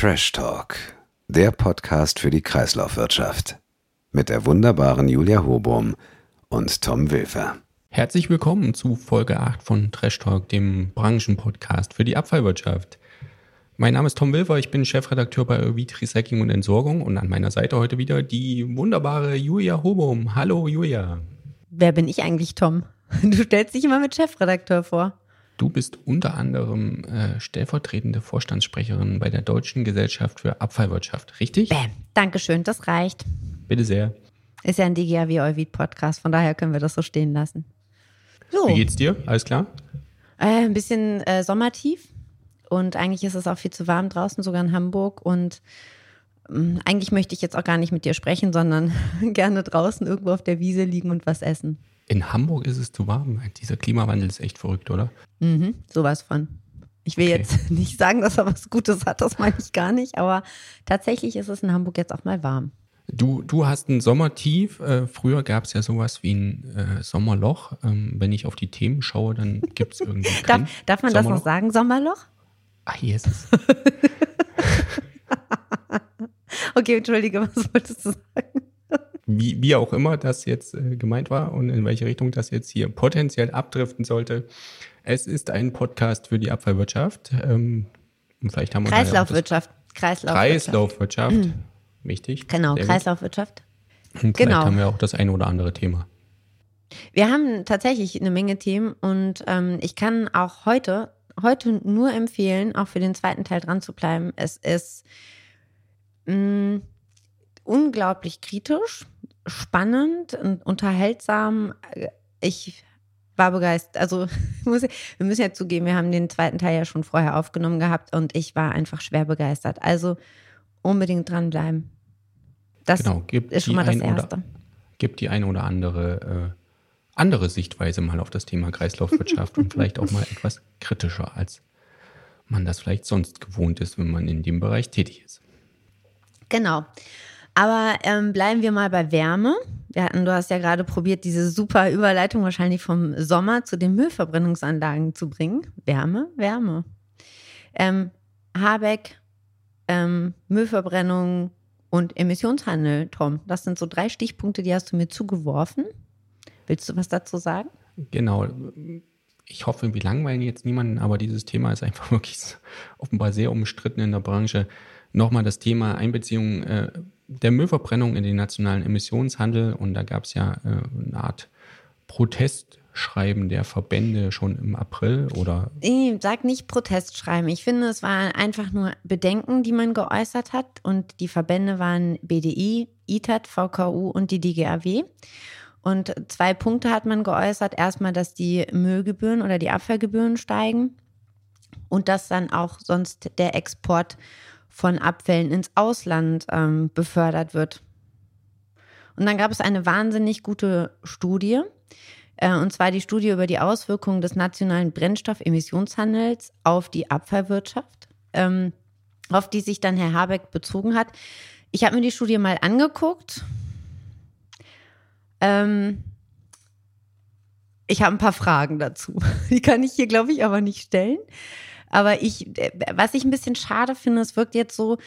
Trash Talk, der Podcast für die Kreislaufwirtschaft. Mit der wunderbaren Julia Hobum und Tom Wilfer. Herzlich willkommen zu Folge 8 von Trash Talk, dem Branchenpodcast für die Abfallwirtschaft. Mein Name ist Tom Wilfer, ich bin Chefredakteur bei Ovid Recycling und Entsorgung und an meiner Seite heute wieder die wunderbare Julia Hobum. Hallo Julia. Wer bin ich eigentlich, Tom? Du stellst dich immer mit Chefredakteur vor. Du bist unter anderem äh, stellvertretende Vorstandssprecherin bei der Deutschen Gesellschaft für Abfallwirtschaft, richtig? Bäm, Dankeschön, das reicht. Bitte sehr. Ist ja ein DGAW Euvid Podcast, von daher können wir das so stehen lassen. So. Wie geht's dir? Alles klar? Äh, ein bisschen äh, sommertief und eigentlich ist es auch viel zu warm draußen, sogar in Hamburg und ähm, eigentlich möchte ich jetzt auch gar nicht mit dir sprechen, sondern gerne draußen irgendwo auf der Wiese liegen und was essen. In Hamburg ist es zu warm. Dieser Klimawandel ist echt verrückt, oder? Mhm, sowas von. Ich will okay. jetzt nicht sagen, dass er was Gutes hat, das meine ich gar nicht, aber tatsächlich ist es in Hamburg jetzt auch mal warm. Du, du hast ein Sommertief. Äh, früher gab es ja sowas wie ein äh, Sommerloch. Ähm, wenn ich auf die Themen schaue, dann gibt es irgendwie. darf, darf man das noch sagen, Sommerloch? Ach, hier ist es. okay, entschuldige, was wolltest du sagen? Wie, wie auch immer das jetzt äh, gemeint war und in welche Richtung das jetzt hier potenziell abdriften sollte. Es ist ein Podcast für die Abfallwirtschaft. Ähm, vielleicht haben wir Kreislaufwirtschaft. Kreislaufwirtschaft. Kreislaufwirtschaft. Mhm. Wichtig. Genau, Kreislaufwirtschaft. Und vielleicht genau. haben wir auch das eine oder andere Thema. Wir haben tatsächlich eine Menge Themen und ähm, ich kann auch heute, heute nur empfehlen, auch für den zweiten Teil dran zu bleiben. Es ist mh, mm, unglaublich kritisch spannend und unterhaltsam. Ich war begeistert. Also wir müssen ja zugeben, wir haben den zweiten Teil ja schon vorher aufgenommen gehabt und ich war einfach schwer begeistert. Also unbedingt dranbleiben. Das genau, ist schon mal das Erste. Oder, gibt die eine oder andere äh, andere Sichtweise mal auf das Thema Kreislaufwirtschaft und vielleicht auch mal etwas kritischer, als man das vielleicht sonst gewohnt ist, wenn man in dem Bereich tätig ist. Genau. Aber ähm, bleiben wir mal bei Wärme. Wir hatten, du hast ja gerade probiert, diese super Überleitung wahrscheinlich vom Sommer zu den Müllverbrennungsanlagen zu bringen. Wärme, Wärme. Ähm, Habeck, ähm, Müllverbrennung und Emissionshandel, Tom. Das sind so drei Stichpunkte, die hast du mir zugeworfen. Willst du was dazu sagen? Genau. Ich hoffe, wir langweilen jetzt niemanden, aber dieses Thema ist einfach wirklich offenbar sehr umstritten in der Branche. Nochmal das Thema Einbeziehung äh, der Müllverbrennung in den nationalen Emissionshandel und da gab es ja äh, eine Art Protestschreiben der Verbände schon im April oder? Nee, sag nicht Protestschreiben. Ich finde, es waren einfach nur Bedenken, die man geäußert hat und die Verbände waren BDI, ITAT, VKU und die DGAW. Und zwei Punkte hat man geäußert. Erstmal, dass die Müllgebühren oder die Abfallgebühren steigen und dass dann auch sonst der Export von Abfällen ins Ausland ähm, befördert wird. Und dann gab es eine wahnsinnig gute Studie, äh, und zwar die Studie über die Auswirkungen des nationalen Brennstoffemissionshandels auf die Abfallwirtschaft, ähm, auf die sich dann Herr Habeck bezogen hat. Ich habe mir die Studie mal angeguckt. Ähm, ich habe ein paar Fragen dazu. Die kann ich hier, glaube ich, aber nicht stellen. Aber ich, äh, was ich ein bisschen schade finde, es wirkt jetzt so,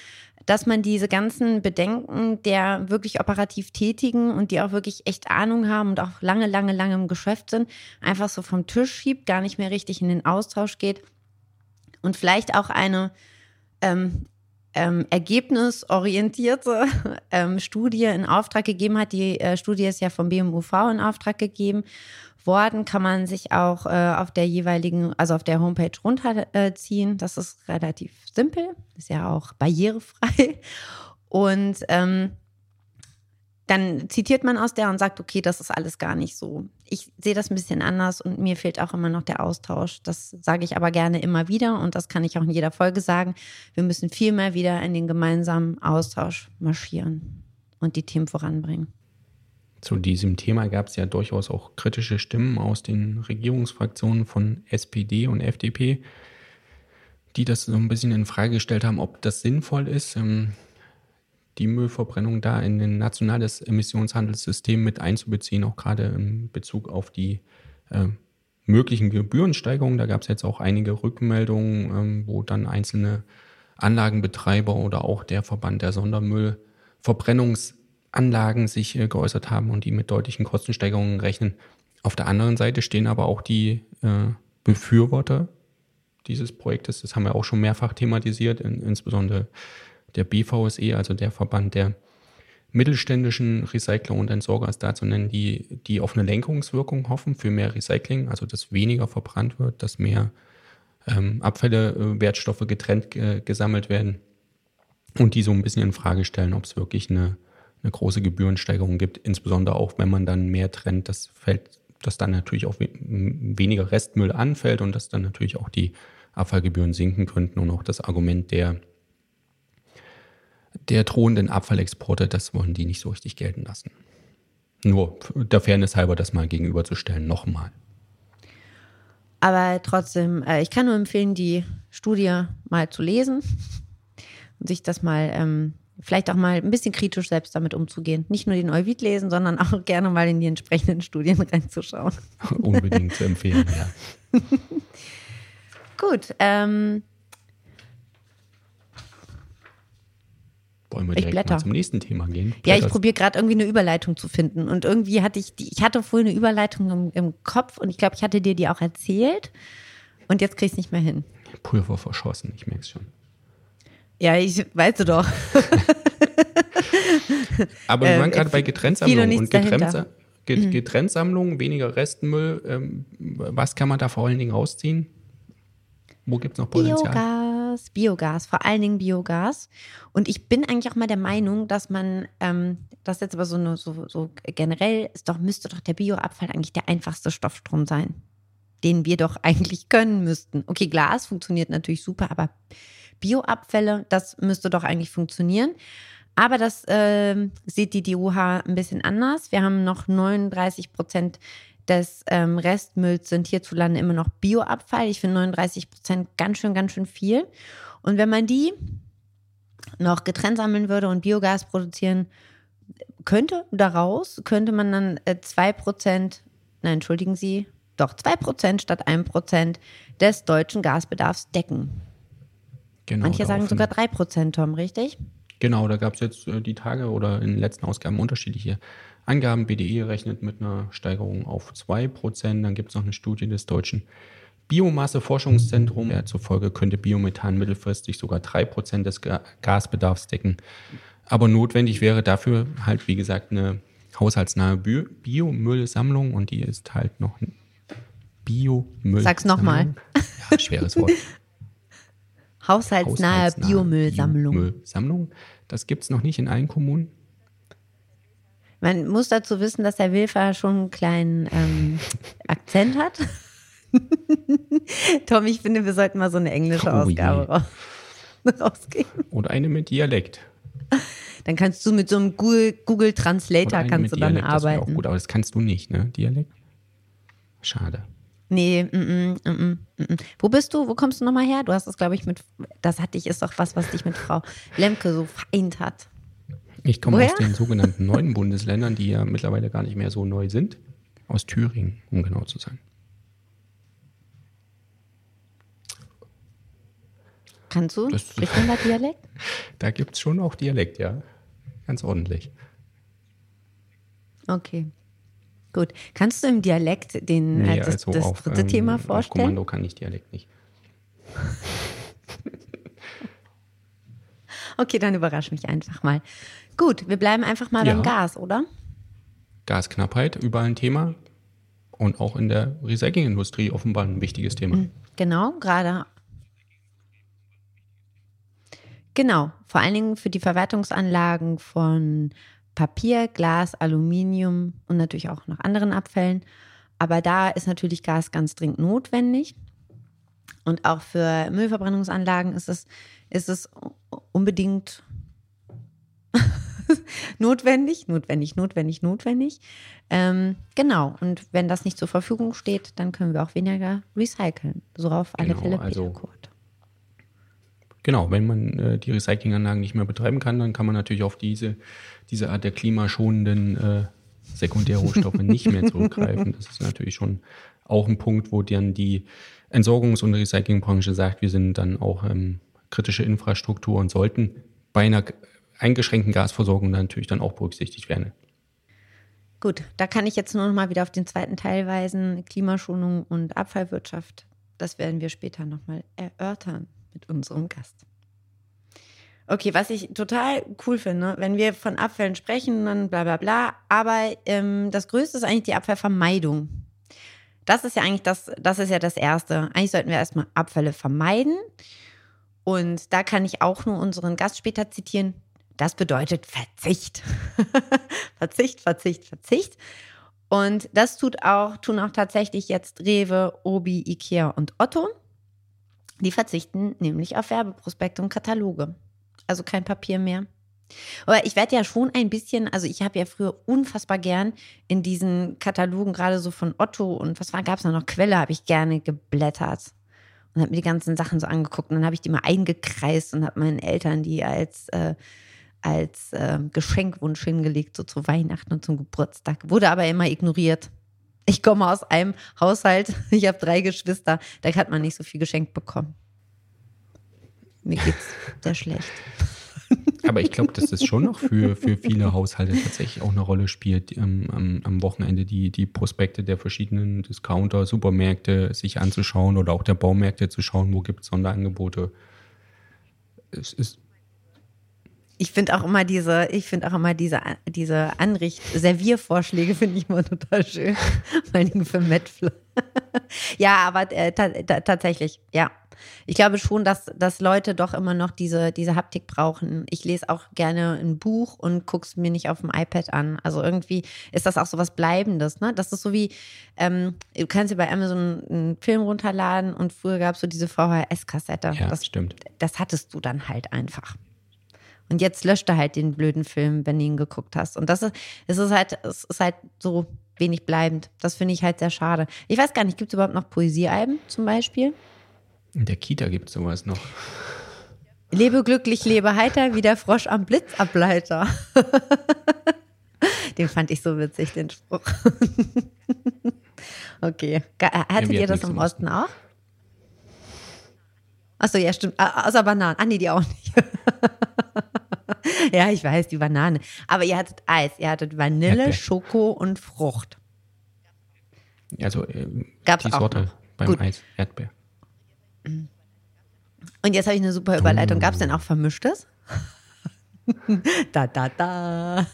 dass man diese ganzen Bedenken der wirklich operativ Tätigen und die auch wirklich echt Ahnung haben und auch lange, lange, lange im Geschäft sind, einfach so vom Tisch schiebt, gar nicht mehr richtig in den Austausch geht und vielleicht auch eine ähm, ähm, ergebnisorientierte ähm, Studie in Auftrag gegeben hat. Die äh, Studie ist ja vom BMUV in Auftrag gegeben worden, kann man sich auch äh, auf der jeweiligen, also auf der Homepage runterziehen. Das ist relativ simpel, ist ja auch barrierefrei. Und ähm, dann zitiert man aus der und sagt, okay, das ist alles gar nicht so. Ich sehe das ein bisschen anders und mir fehlt auch immer noch der Austausch. Das sage ich aber gerne immer wieder und das kann ich auch in jeder Folge sagen. Wir müssen viel mehr wieder in den gemeinsamen Austausch marschieren und die Themen voranbringen. Zu diesem Thema gab es ja durchaus auch kritische Stimmen aus den Regierungsfraktionen von SPD und FDP, die das so ein bisschen in Frage gestellt haben, ob das sinnvoll ist, ähm, die Müllverbrennung da in ein nationales Emissionshandelssystem mit einzubeziehen, auch gerade in Bezug auf die äh, möglichen Gebührensteigerungen. Da gab es jetzt auch einige Rückmeldungen, ähm, wo dann einzelne Anlagenbetreiber oder auch der Verband der Sondermüllverbrennungsanlagen sich äh, geäußert haben und die mit deutlichen Kostensteigerungen rechnen. Auf der anderen Seite stehen aber auch die äh, Befürworter dieses Projektes. Das haben wir auch schon mehrfach thematisiert, in, insbesondere der BVSE, also der Verband der mittelständischen Recycler und Entsorger ist da zu nennen, die, die auf eine Lenkungswirkung hoffen für mehr Recycling, also dass weniger verbrannt wird, dass mehr ähm, Abfälle, äh, Wertstoffe getrennt äh, gesammelt werden und die so ein bisschen in Frage stellen, ob es wirklich eine, eine große Gebührensteigerung gibt, insbesondere auch wenn man dann mehr trennt, das fällt, dass dann natürlich auch we weniger Restmüll anfällt und dass dann natürlich auch die Abfallgebühren sinken könnten und auch das Argument der der drohenden Abfallexporte, das wollen die nicht so richtig gelten lassen. Nur der Fairness halber das mal gegenüberzustellen, nochmal. Aber trotzdem, äh, ich kann nur empfehlen, die Studie mal zu lesen und sich das mal, ähm, vielleicht auch mal ein bisschen kritisch selbst damit umzugehen. Nicht nur den Euvid lesen, sondern auch gerne mal in die entsprechenden Studien reinzuschauen. Unbedingt zu empfehlen, ja. Gut, ähm, Wollen wir Ich direkt blätter. mal zum nächsten Thema gehen? Ja, ich probiere gerade irgendwie eine Überleitung zu finden. Und irgendwie hatte ich die, ich hatte vorhin eine Überleitung im, im Kopf und ich glaube, ich hatte dir die auch erzählt. Und jetzt krieg ich es nicht mehr hin. Pulver verschossen, ich merke es schon. Ja, ich weißt du doch. Aber wir Ähm, waren gerade bei viel und Getrenntsammlung nichts und Getrenntsa dahinter. Get Getrenntsammlung, weniger Restmüll. Ähm, was kann man da vor allen Dingen rausziehen? Wo gibt es noch Potenzial? Biogas, Biogas, vor allen Dingen Biogas. Und ich bin eigentlich auch mal der Meinung, dass man, ähm, das jetzt aber so, eine, so, so generell ist doch, müsste doch der Bioabfall eigentlich der einfachste Stoffstrom sein, den wir doch eigentlich können müssten. Okay, Glas funktioniert natürlich super, aber Bioabfälle, das müsste doch eigentlich funktionieren. Aber das ähm, sieht die DUH ein bisschen anders. Wir haben noch 39 Prozent des ähm, Restmülls sind hierzulande immer noch Bioabfall. Ich finde 39 Prozent ganz schön, ganz schön viel. Und wenn man die noch getrennt sammeln würde und Biogas produzieren könnte, daraus könnte man dann äh, 2 Prozent, nein, entschuldigen Sie, doch 2 Prozent statt 1 Prozent des deutschen Gasbedarfs decken. Genau, Manche sagen sogar 3 Prozent, Tom, richtig? Genau, da gab es jetzt äh, die Tage oder in den letzten Ausgaben unterschiedliche Angaben. BDI rechnet mit einer Steigerung auf 2%. Dann gibt es noch eine Studie des Deutschen Biomasseforschungszentrums. Der zufolge könnte Biomethan mittelfristig sogar 3% des Ga Gasbedarfs decken. Aber notwendig wäre dafür halt, wie gesagt, eine haushaltsnahe Bio Biomüllsammlung und die ist halt noch ein Biomüll. Sag's noch mal. Ja, schweres Wort. Haushaltsnahe Haushaltsnahe Biomüllsammlung. Biomüllsammlung. Das gibt es noch nicht in allen Kommunen. Man muss dazu wissen, dass der Wilfer schon einen kleinen ähm, Akzent hat. Tom, ich finde, wir sollten mal so eine englische Oh. Ausgabe raus rausgeben. Oder eine mit Dialekt. Dann kannst du mit so einem Google, Google Translator kannst du dann Dialekt, das arbeiten. Auch gut, aber das kannst du nicht, ne? Dialekt? Schade. Nee, mm, mm, mm, mm, mm. wo bist du? Wo kommst du nochmal her? Du hast das, glaube ich, mit, das hat dich, ist doch was, was dich mit Frau Lemke so vereint hat. Ich komme Woher? aus den sogenannten neuen Bundesländern, die ja mittlerweile gar nicht mehr so neu sind. Aus Thüringen, um genau zu sein. Kannst du? Das- Spricht man da Dialekt? Da gibt es schon auch Dialekt, ja. Ganz ordentlich. Okay. Gut. Kannst du im Dialekt den, äh, das, das auf, dritte ähm, Thema Auf vorstellen? Kommando kann ich Dialekt nicht. Okay, dann überrasch mich einfach mal. Gut, wir bleiben einfach mal Ja. beim Gas, oder? Gasknappheit, überall ein Thema. Und auch in der Recyclingindustrie offenbar ein wichtiges Thema. Genau, gerade. Genau, vor allen Dingen für die Verwertungsanlagen von Papier, Glas, Aluminium und natürlich auch noch anderen Abfällen. Aber da ist natürlich Gas ganz dringend notwendig. Und auch für Müllverbrennungsanlagen ist es, ist es unbedingt notwendig, notwendig, notwendig, notwendig. Ähm, genau. Und wenn das nicht zur Verfügung steht, dann können wir auch weniger recyceln. So auf alle Genau, Fälle also- Kurt. Genau, wenn man äh, die Recyclinganlagen nicht mehr betreiben kann, dann kann man natürlich auf diese, diese Art der klimaschonenden äh, Sekundärrohstoffe nicht mehr zurückgreifen. Das ist natürlich schon auch ein Punkt, wo dann die Entsorgungs- und Recyclingbranche sagt, wir sind dann auch ähm, kritische Infrastruktur und sollten bei einer eingeschränkten Gasversorgung natürlich dann auch berücksichtigt werden. Gut, da kann ich jetzt nur noch mal wieder auf den zweiten Teil weisen, Klimaschonung und Abfallwirtschaft. Das werden wir später noch mal erörtern mit unserem Gast. Okay, was ich total cool finde, wenn wir von Abfällen sprechen, dann bla bla bla, aber ähm, das Größte ist eigentlich die Abfallvermeidung. Das ist ja eigentlich das, das ist ja das Erste. Eigentlich sollten wir erstmal Abfälle vermeiden. Und da kann ich auch nur unseren Gast später zitieren. Das bedeutet Verzicht. Verzicht, Verzicht, Verzicht. Und das tut auch, tun auch tatsächlich jetzt Rewe, Obi, Ikea und Otto. Die verzichten nämlich auf Werbeprospekte und Kataloge. Also kein Papier mehr. Aber ich werde ja schon ein bisschen, also ich habe ja früher unfassbar gern in diesen Katalogen, gerade so von Otto und was gab es noch, Quelle, habe ich gerne geblättert und habe mir die ganzen Sachen so angeguckt. Und dann habe ich die mal eingekreist und habe meinen Eltern die als äh, als äh, Geschenkwunsch hingelegt, so zu Weihnachten und zum Geburtstag. Wurde aber immer ignoriert. Ich komme aus einem Haushalt, ich habe drei Geschwister, da hat man nicht so viel geschenkt bekommen. Mir geht's sehr schlecht. Aber ich glaube, dass das schon noch für, für viele Haushalte tatsächlich auch eine Rolle spielt, ähm, am, am, Wochenende die, die Prospekte der verschiedenen Discounter, Supermärkte sich anzuschauen oder auch der Baumärkte zu schauen, wo gibt es Sonderangebote. Es ist ich finde auch immer diese, ich finde auch immer diese, diese Anricht, Serviervorschläge finde ich immer total schön. Vor allen Dingen für Metfle. ja, aber äh, tatsächlich, ja. Ich glaube schon, dass, dass Leute doch immer noch diese, diese Haptik brauchen. Ich lese auch gerne ein Buch und gucke es mir nicht auf dem iPad an. Also irgendwie ist das auch so was Bleibendes. Ne? Das ist so wie, ähm, du kannst dir bei Amazon einen Film runterladen und früher gab es so diese VHS-Kassette. Ja, das stimmt. Das hattest du dann halt einfach. Und jetzt löscht er halt den blöden Film, wenn du ihn geguckt hast. Und das ist, es ist halt, es ist halt so wenig bleibend. Das finde ich halt sehr schade. Ich weiß gar nicht, gibt es überhaupt noch Poesiealben zum Beispiel? In der Kita gibt es sowas noch. Lebe glücklich, lebe heiter, wie der Frosch am Blitzableiter. den fand ich so witzig, den Spruch. okay. Hattet ja, ihr das im Osten auch? Achso, ja, stimmt. Außer Bananen. Ah, nee, die auch nicht. ja, ich weiß, die Banane. Aber ihr hattet Eis. Ihr hattet Vanille, Erdbeer. Schoko und Frucht. Also äh, Gab's die Sorte noch. beim Gut. Eis, Erdbeer. Und jetzt habe ich eine super Überleitung. Gab es denn auch Vermischtes? da, da, da.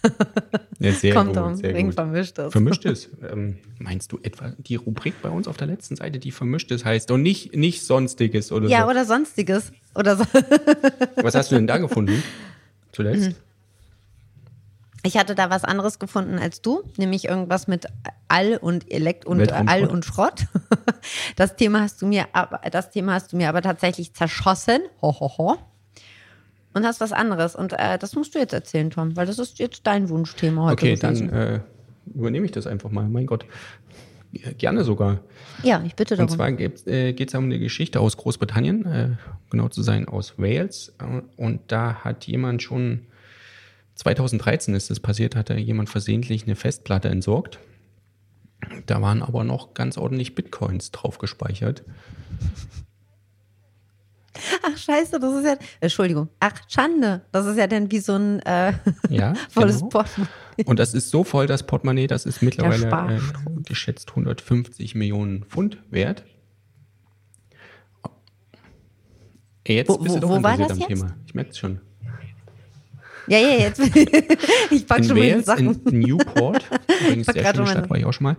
Ja, sehr Kommt gut, um, sehr wegen gut. Vermischtes. Vermischtes. Ähm, meinst du etwa die Rubrik bei uns auf der letzten Seite, die Vermischtes heißt und nicht, nicht Sonstiges oder ja, so? oder Sonstiges. Oder so. Was hast du denn da gefunden? Zuletzt? Mhm. Ich hatte da was anderes gefunden als du, nämlich irgendwas mit All und Elekt und Weltraumschrott. All und Schrott. Das Thema hast du mir aber, das Thema hast du mir aber tatsächlich zerschossen. Ho, ho, ho. Und hast was anderes. Und äh, das musst du jetzt erzählen, Tom, weil das ist jetzt dein Wunschthema heute. Okay, gewesen. dann äh, übernehme ich das einfach mal. Mein Gott. Gerne sogar. Ja, ich bitte darum. Und zwar geht es äh, um eine Geschichte aus Großbritannien, äh, genau zu sein aus Wales. Äh, und da hat jemand schon, 2013 ist das passiert, hat da jemand versehentlich eine Festplatte entsorgt. Da waren aber noch ganz ordentlich Bitcoins drauf gespeichert. Ach, scheiße, das ist ja. Entschuldigung. Ach, Schande. Das ist ja dann wie so ein äh, Ja, volles genau. Portemonnaie. Und das ist so voll, das Portemonnaie, das ist mittlerweile äh, geschätzt 150 Millionen Pfund wert. Jetzt Wo- bist du wo- doch wo war das am jetzt? Thema. Ich merke es schon. Ja, ja, jetzt. ich pack In schon mal Wales, Sachen. in Newport, übrigens sehr schöne Stadt, war ich auch schon mal.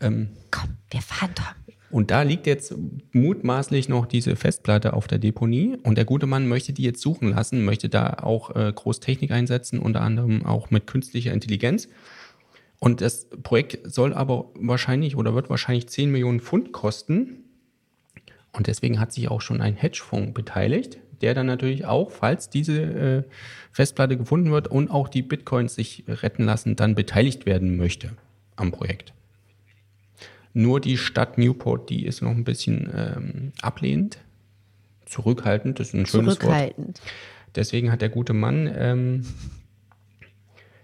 Ähm, Komm, wir fahren, Tom. Und da liegt jetzt mutmaßlich noch diese Festplatte auf der Deponie. Und der gute Mann möchte die jetzt suchen lassen, möchte da auch äh, Großtechnik einsetzen, unter anderem auch mit künstlicher Intelligenz. Und das Projekt soll aber wahrscheinlich oder wird wahrscheinlich 10 Millionen Pfund kosten. Und deswegen hat sich auch schon ein Hedgefonds beteiligt, der dann natürlich auch, falls diese äh, Festplatte gefunden wird und auch die Bitcoins sich retten lassen, dann beteiligt werden möchte am Projekt. Nur die Stadt Newport, die ist noch ein bisschen ähm, ablehnend, zurückhaltend, das ist ein schönes Wort. Zurückhaltend. Deswegen hat der gute Mann ähm,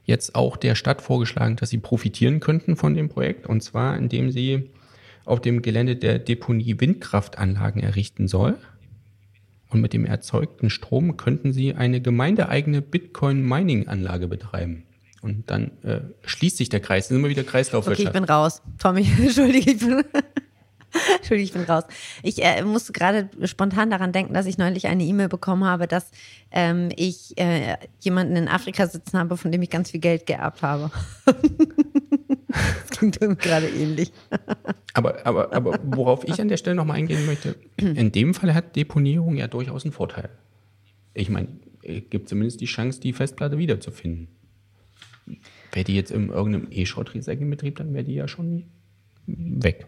jetzt auch der Stadt vorgeschlagen, dass sie profitieren könnten von dem Projekt. Und zwar, indem sie auf dem Gelände der Deponie Windkraftanlagen errichten soll. Und mit dem erzeugten Strom könnten sie eine gemeindeeigene Bitcoin-Mining-Anlage betreiben. Und dann äh, schließt sich der Kreis. Das ist immer wieder Kreislaufwirtschaft. Okay, ich bin raus. Tommy, entschuldige, ich bin, entschuldige, ich bin raus. Ich äh, musste gerade spontan daran denken, dass ich neulich eine E-Mail bekommen habe, dass ähm, ich äh, jemanden in Afrika sitzen habe, von dem ich ganz viel Geld geerbt habe. das klingt gerade ähnlich. aber, aber, aber worauf ich an der Stelle nochmal eingehen möchte, in dem Fall hat Deponierung ja durchaus einen Vorteil. Ich meine, es gibt zumindest die Chance, die Festplatte wiederzufinden. Wäre die jetzt in irgendeinem E-Schrott-Recycling-Betrieb, dann wäre die ja schon weg.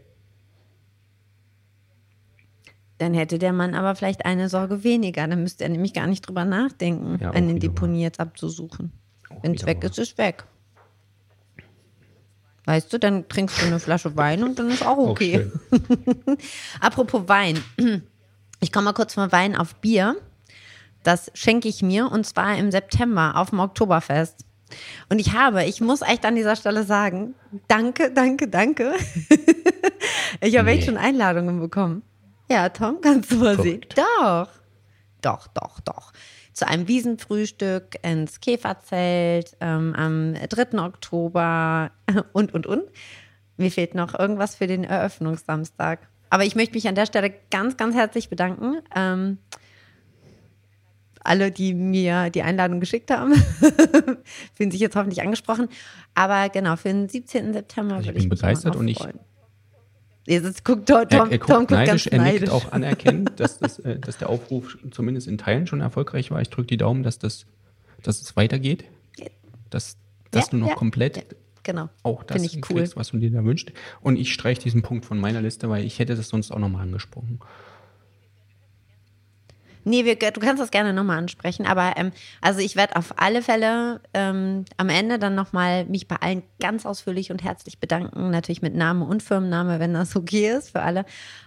Dann hätte der Mann aber vielleicht eine Sorge weniger. Dann müsste er nämlich gar nicht drüber nachdenken, Ja, auch eine Deponie jetzt abzusuchen. Auch Wenn es weg ist, ist weg. Weißt du, dann trinkst du eine Flasche Wein und dann ist auch Auch okay. schön. Apropos Wein. Ich komme mal kurz von Wein auf Bier. Das schenke ich mir und zwar im September auf dem Oktoberfest. Und ich habe, ich muss echt an dieser Stelle sagen, danke, danke, danke. ich habe echt Nee. schon Einladungen bekommen. Ja, Tom, kannst du mal sehen. Verrückt. Doch. Doch, doch, doch. Zu einem Wiesenfrühstück ins Käferzelt ähm, am 3. Oktober und, und, und. Mir fehlt noch irgendwas für den Eröffnungssamstag. Aber ich möchte mich an der Stelle ganz, ganz herzlich bedanken. Ähm, alle, die mir die Einladung geschickt haben, fühlen sich jetzt hoffentlich angesprochen. Aber genau, für den 17. September Also ich würde ich bin begeistert und ich-. Jetzt guckt Tom, Er, Tom, er Tom guckt guckt neidisch, ganz er nickt neidisch. auch anerkennend, dass, das, äh, dass der Aufruf zumindest in Teilen schon erfolgreich war. Ich drücke die Daumen, dass, das, dass es weitergeht. Dass, dass Ja, du noch ja, komplett ja, Genau. auch das ich cool. kriegst, was du dir da wünschst. Und ich streiche diesen Punkt von meiner Liste, weil ich hätte das sonst auch nochmal angesprochen. Nee, wir, du kannst das gerne nochmal ansprechen, aber ähm, also ich werde auf alle Fälle ähm, am Ende dann nochmal mich bei allen ganz ausführlich und herzlich bedanken. Natürlich mit Name und Firmenname, wenn das okay ist für alle.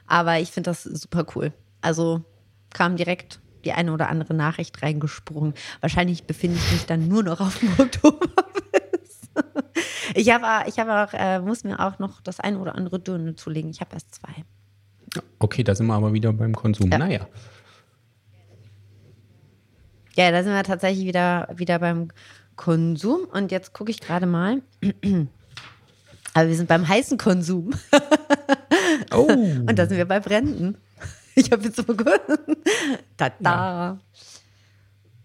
Aber ich finde das super cool. Also kam direkt die eine oder andere Nachricht reingesprungen. Wahrscheinlich befinde ich mich dann nur noch auf dem Oktoberfest. Ich habe ich hab auch, äh, muss mir auch noch das eine oder andere Dünne zulegen. Ich habe erst zwei. Okay, da sind wir aber wieder beim Konsum. Ja. Naja, Ja, da sind wir tatsächlich wieder, wieder beim Konsum. Und jetzt gucke ich gerade mal. Aber wir sind beim heißen Konsum. Oh. Und da sind wir bei Bränden. Ich habe jetzt so gut. Tada.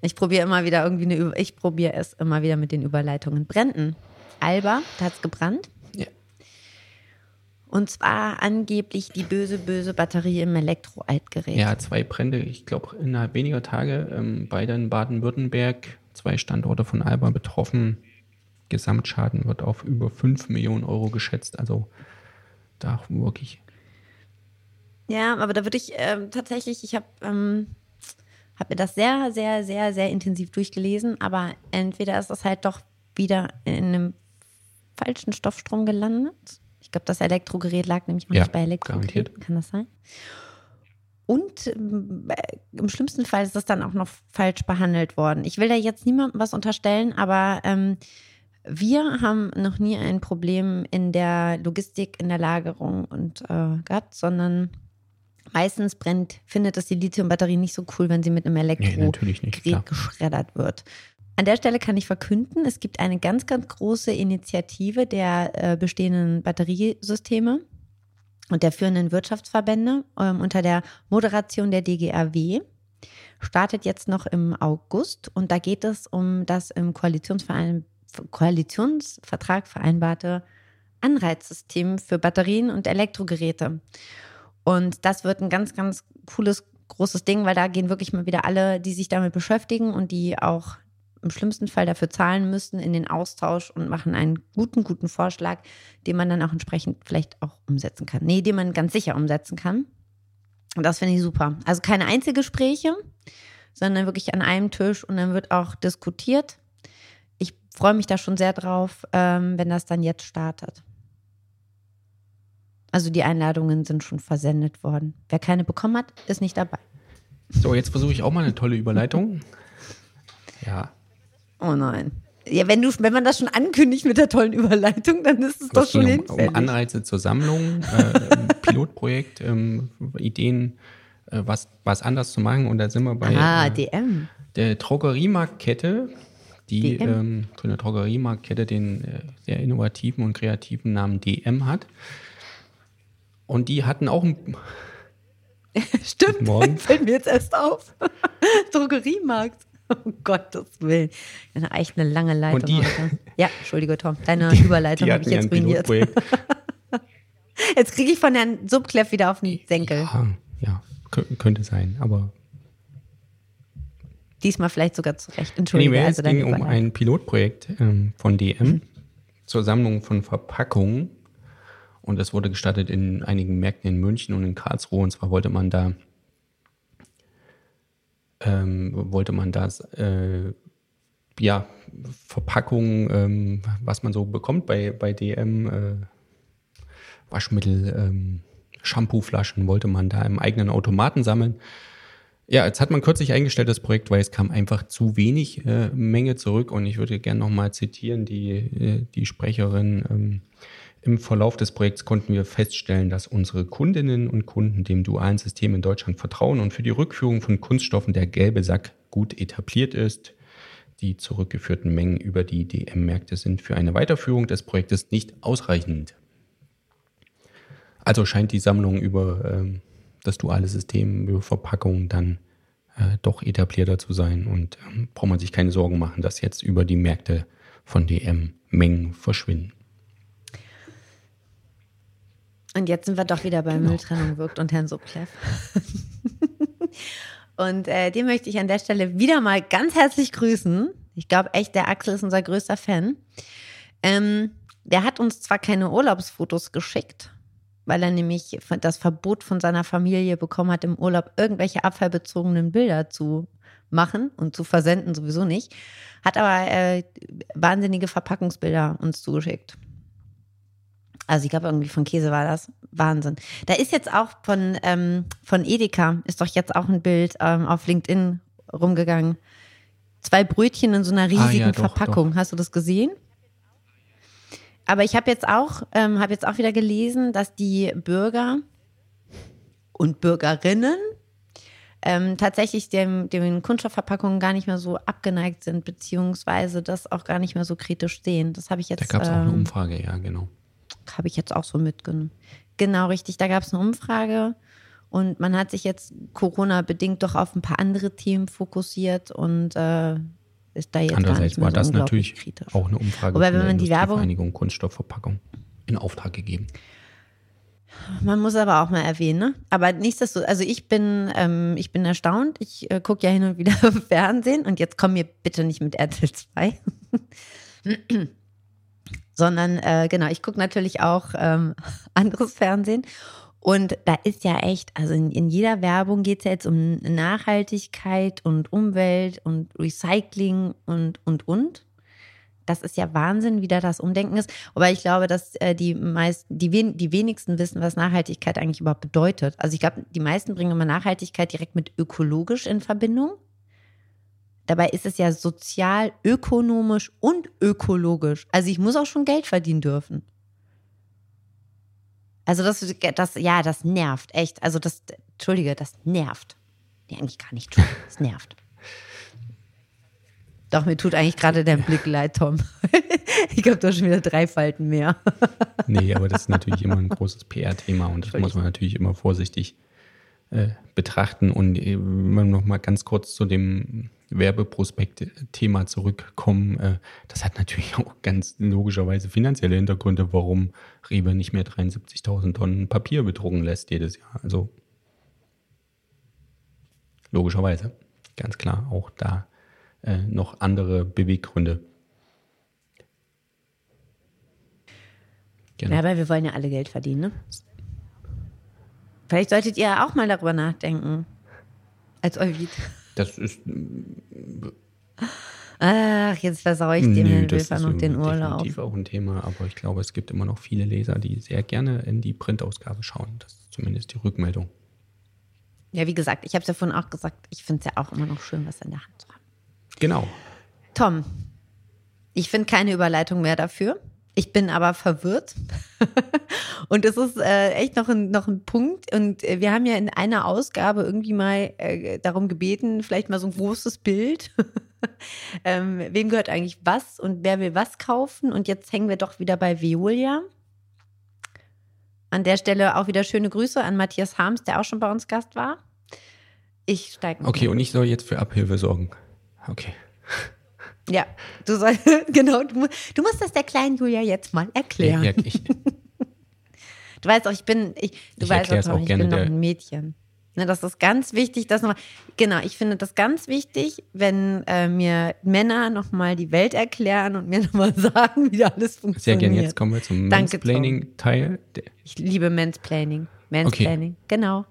Ich probiere immer wieder irgendwie eine, ich probiere es immer wieder mit den Überleitungen. Bränden. Alba, da hat es gebrannt. Und zwar angeblich die böse, böse Batterie im Elektroaltgerät. ja, zwei Brände, ich glaube, innerhalb weniger Tage, ähm, beide in Baden-Württemberg, zwei Standorte von Alba betroffen. Gesamtschaden wird auf über 5 Millionen Euro geschätzt. Also da wirklich Ja, aber da würde ich ähm, tatsächlich, ich habe ähm, hab mir das sehr, sehr, sehr, sehr intensiv durchgelesen, aber entweder ist das halt doch wieder in einem falschen Stoffstrom gelandet. Ich glaube, das Elektrogerät lag nämlich auch Ja, nicht bei Elektrogeräten. garantiert. Kann das sein? Und äh, im schlimmsten Fall ist das dann auch noch falsch behandelt worden. Ich will da jetzt niemandem was unterstellen, aber ähm, wir haben noch nie ein Problem in der Logistik, in der Lagerung und äh, gehabt, sondern meistens brennt, findet das die Lithium-Batterie nicht so cool, wenn sie mit einem Nee. Elektrogerät geschreddert wird. An der Stelle kann ich verkünden, es gibt eine ganz, ganz große Initiative der äh, bestehenden Batteriesysteme und der führenden Wirtschaftsverbände ähm, unter der Moderation der DGAW. Startet jetzt noch im August und da geht es um das im Koalitionsvertrag vereinbarte Anreizsystem für Batterien und Elektrogeräte. Und das wird ein ganz, ganz cooles, großes Ding, weil da gehen wirklich mal wieder alle, die sich damit beschäftigen und die auch im schlimmsten Fall dafür zahlen müssen, in den Austausch und machen einen guten, guten Vorschlag, den man dann auch entsprechend vielleicht auch umsetzen kann. Nee, den man ganz sicher umsetzen kann. Und das finde ich super. Also keine Einzelgespräche, sondern wirklich an einem Tisch und dann wird auch diskutiert. Ich freue mich da schon sehr drauf, ähm, wenn das dann jetzt startet. Also die Einladungen sind schon versendet worden. Wer keine bekommen hat, ist nicht dabei. So, jetzt versuche ich auch mal eine tolle Überleitung. Ja, Oh nein. Ja, wenn, du, wenn man das schon ankündigt mit der tollen Überleitung, dann ist es doch schon um, um hinfällig. Anreize zur Sammlung, äh, Pilotprojekt, ähm, Ideen, äh, was, was anders zu machen. Und da sind wir bei Ah, äh, DM. der Drogeriemarktkette, die ähm, von der Drogeriemarktkette den äh, sehr innovativen und kreativen Namen DM hat. Und die hatten auch ein, Stimmt, Morgen. fällt mir jetzt erst auf. Drogeriemarkt. Um Gottes Willen. Ja, echt eine lange Leitung. Und die- heute. Ja, Entschuldige, Tom. Deine Überleitung die habe ich jetzt ruiniert. Jetzt kriege ich von Herrn Subkleff wieder auf den Senkel. Ja, ja, kö- könnte sein. Aber Diesmal vielleicht sogar zurecht. Entschuldige. anyway, also es ging um Überleitung. ein Pilotprojekt ähm, von DM zur Sammlung von Verpackungen. Und das wurde gestartet in einigen Märkten in München und in Karlsruhe. Und zwar wollte man da ähm, wollte man das äh, ja Verpackungen, ähm, was man so bekommt bei, bei DM, äh, Waschmittel, ähm, Shampooflaschen wollte man da im eigenen Automaten sammeln. Ja, jetzt hat man kürzlich eingestellt das Projekt, weil es kam einfach zu wenig äh, Menge zurück und ich würde gerne nochmal zitieren, die, äh, die Sprecherin. Ähm, Im Verlauf des Projekts konnten wir feststellen, dass unsere Kundinnen und Kunden dem dualen System in Deutschland vertrauen und für die Rückführung von Kunststoffen der gelbe Sack gut etabliert ist. Die zurückgeführten Mengen über die DM-Märkte sind für eine Weiterführung des Projektes nicht ausreichend. Also scheint die Sammlung über ähm, das duale System, über Verpackungen dann äh, doch etablierter zu sein und ähm, braucht man sich keine Sorgen machen, dass jetzt über die Märkte von DM Mengen verschwinden. Und jetzt sind wir doch wieder bei Genau. Mülltrennung wirkt und Herrn Subkleff. und äh, den möchte ich an der Stelle wieder mal ganz herzlich grüßen. Ich glaube echt, der Axel ist unser größter Fan. Ähm, der hat uns zwar keine Urlaubsfotos geschickt, weil er nämlich das Verbot von seiner Familie bekommen hat, im Urlaub irgendwelche abfallbezogenen Bilder zu machen und zu versenden sowieso nicht, hat aber äh, wahnsinnige Verpackungsbilder uns zugeschickt. Also ich glaube, irgendwie von Käse war das. Wahnsinn. Da ist jetzt auch von, ähm, von Edeka, ist doch jetzt auch ein Bild ähm, auf LinkedIn rumgegangen. Zwei Brötchen in so einer riesigen Ah, ja, doch, Verpackung. Hast du das gesehen? Aber ich habe jetzt auch, ähm, habe jetzt auch wieder gelesen, dass die Bürger und Bürgerinnen ähm, tatsächlich dem, den Kunststoffverpackungen gar nicht mehr so abgeneigt sind, beziehungsweise das auch gar nicht mehr so kritisch sehen. Das habe ich jetzt. Da gab es auch eine ähm, Umfrage, ja, genau. Habe ich jetzt auch so mitgenommen. Genau, richtig. Da gab es eine Umfrage und man hat sich jetzt Corona-bedingt doch auf ein paar andere Themen fokussiert und äh, ist da jetzt Andererseits war so das natürlich kritisch. auch eine Umfrage Wobei, von wenn man die Werbung- Kunststoffverpackung in Auftrag gegeben. Man muss aber auch mal erwähnen, ne? Aber nichtsdestotrotz, also ich bin, ähm, ich bin erstaunt. Ich äh, gucke ja hin und wieder Fernsehen und jetzt komm mir bitte nicht mit RTL 2. Sondern äh, genau, ich gucke natürlich auch ähm, anderes Fernsehen. Und da ist ja echt, also in, in jeder Werbung geht es ja jetzt um Nachhaltigkeit und Umwelt und Recycling und, und, und. Das ist ja Wahnsinn, wie da das Umdenken ist. Aber ich glaube, dass äh, die meisten, die, wen, die wenigsten wissen, was Nachhaltigkeit eigentlich überhaupt bedeutet. Also ich glaube, die meisten bringen immer Nachhaltigkeit direkt mit ökologisch in Verbindung. Dabei ist es ja sozial, ökonomisch und ökologisch. Also ich muss auch schon Geld verdienen dürfen. Also das, das, ja, das nervt, echt. Also das, Entschuldige, das nervt. Nee, eigentlich gar nicht, das nervt. Doch, mir tut eigentlich gerade der Blick leid, Tom. ich glaube, du hast schon wieder drei Falten mehr. Nee, aber das ist natürlich immer ein großes PR-Thema und das muss man natürlich immer vorsichtig äh, betrachten. Und äh, wenn wir noch mal ganz kurz zu dem Werbeprospekt-Thema zurückkommen, äh, das hat natürlich auch ganz logischerweise finanzielle Hintergründe, warum Rewe nicht mehr 73.000 Tonnen Papier bedrucken lässt jedes Jahr. Also logischerweise, ganz klar, auch da äh, noch andere Beweggründe. Genau. Ja, aber wir wollen ja alle Geld verdienen, ne? Vielleicht solltet ihr auch mal darüber nachdenken. Als Euvid. Das ist Ach, jetzt versau ich dem Nö, das Wilfer ist noch den Urlaub. definitiv auch ein Thema, aber ich glaube, es gibt immer noch viele Leser, die sehr gerne in die Printausgabe schauen. Das ist zumindest die Rückmeldung. Ja, wie gesagt, ich habe es ja vorhin auch gesagt, ich finde es ja auch immer noch schön, was in der Hand zu haben. Genau. Tom, ich finde keine Überleitung mehr dafür. Ich bin aber verwirrt. und es ist äh, echt noch ein, noch ein Punkt. Und äh, wir haben ja in einer Ausgabe irgendwie mal äh, darum gebeten, vielleicht mal so ein großes Bild. ähm, wem gehört eigentlich was und wer will was kaufen? Und jetzt hängen wir doch wieder bei Veolia. An der Stelle auch wieder schöne Grüße an Matthias Harms, der auch schon bei uns Gast war. Ich steige. Okay, und ich soll jetzt für Abhilfe sorgen. Okay. Ja, du sollst, genau, du, du, musst das der kleinen Julia jetzt mal erklären. Ja, ich, du weißt auch, ich bin, ich, du ich weißt auch, auch ich bin noch ein Mädchen. Ne, das ist ganz wichtig, dass nochmal, genau, ich finde das ganz wichtig, wenn äh, mir Männer nochmal die Welt erklären und mir nochmal sagen, wie da alles funktioniert. Sehr gerne, jetzt kommen wir zum Mansplaining-Teil. Ich liebe Mansplaining. Mansplaining, okay. genau.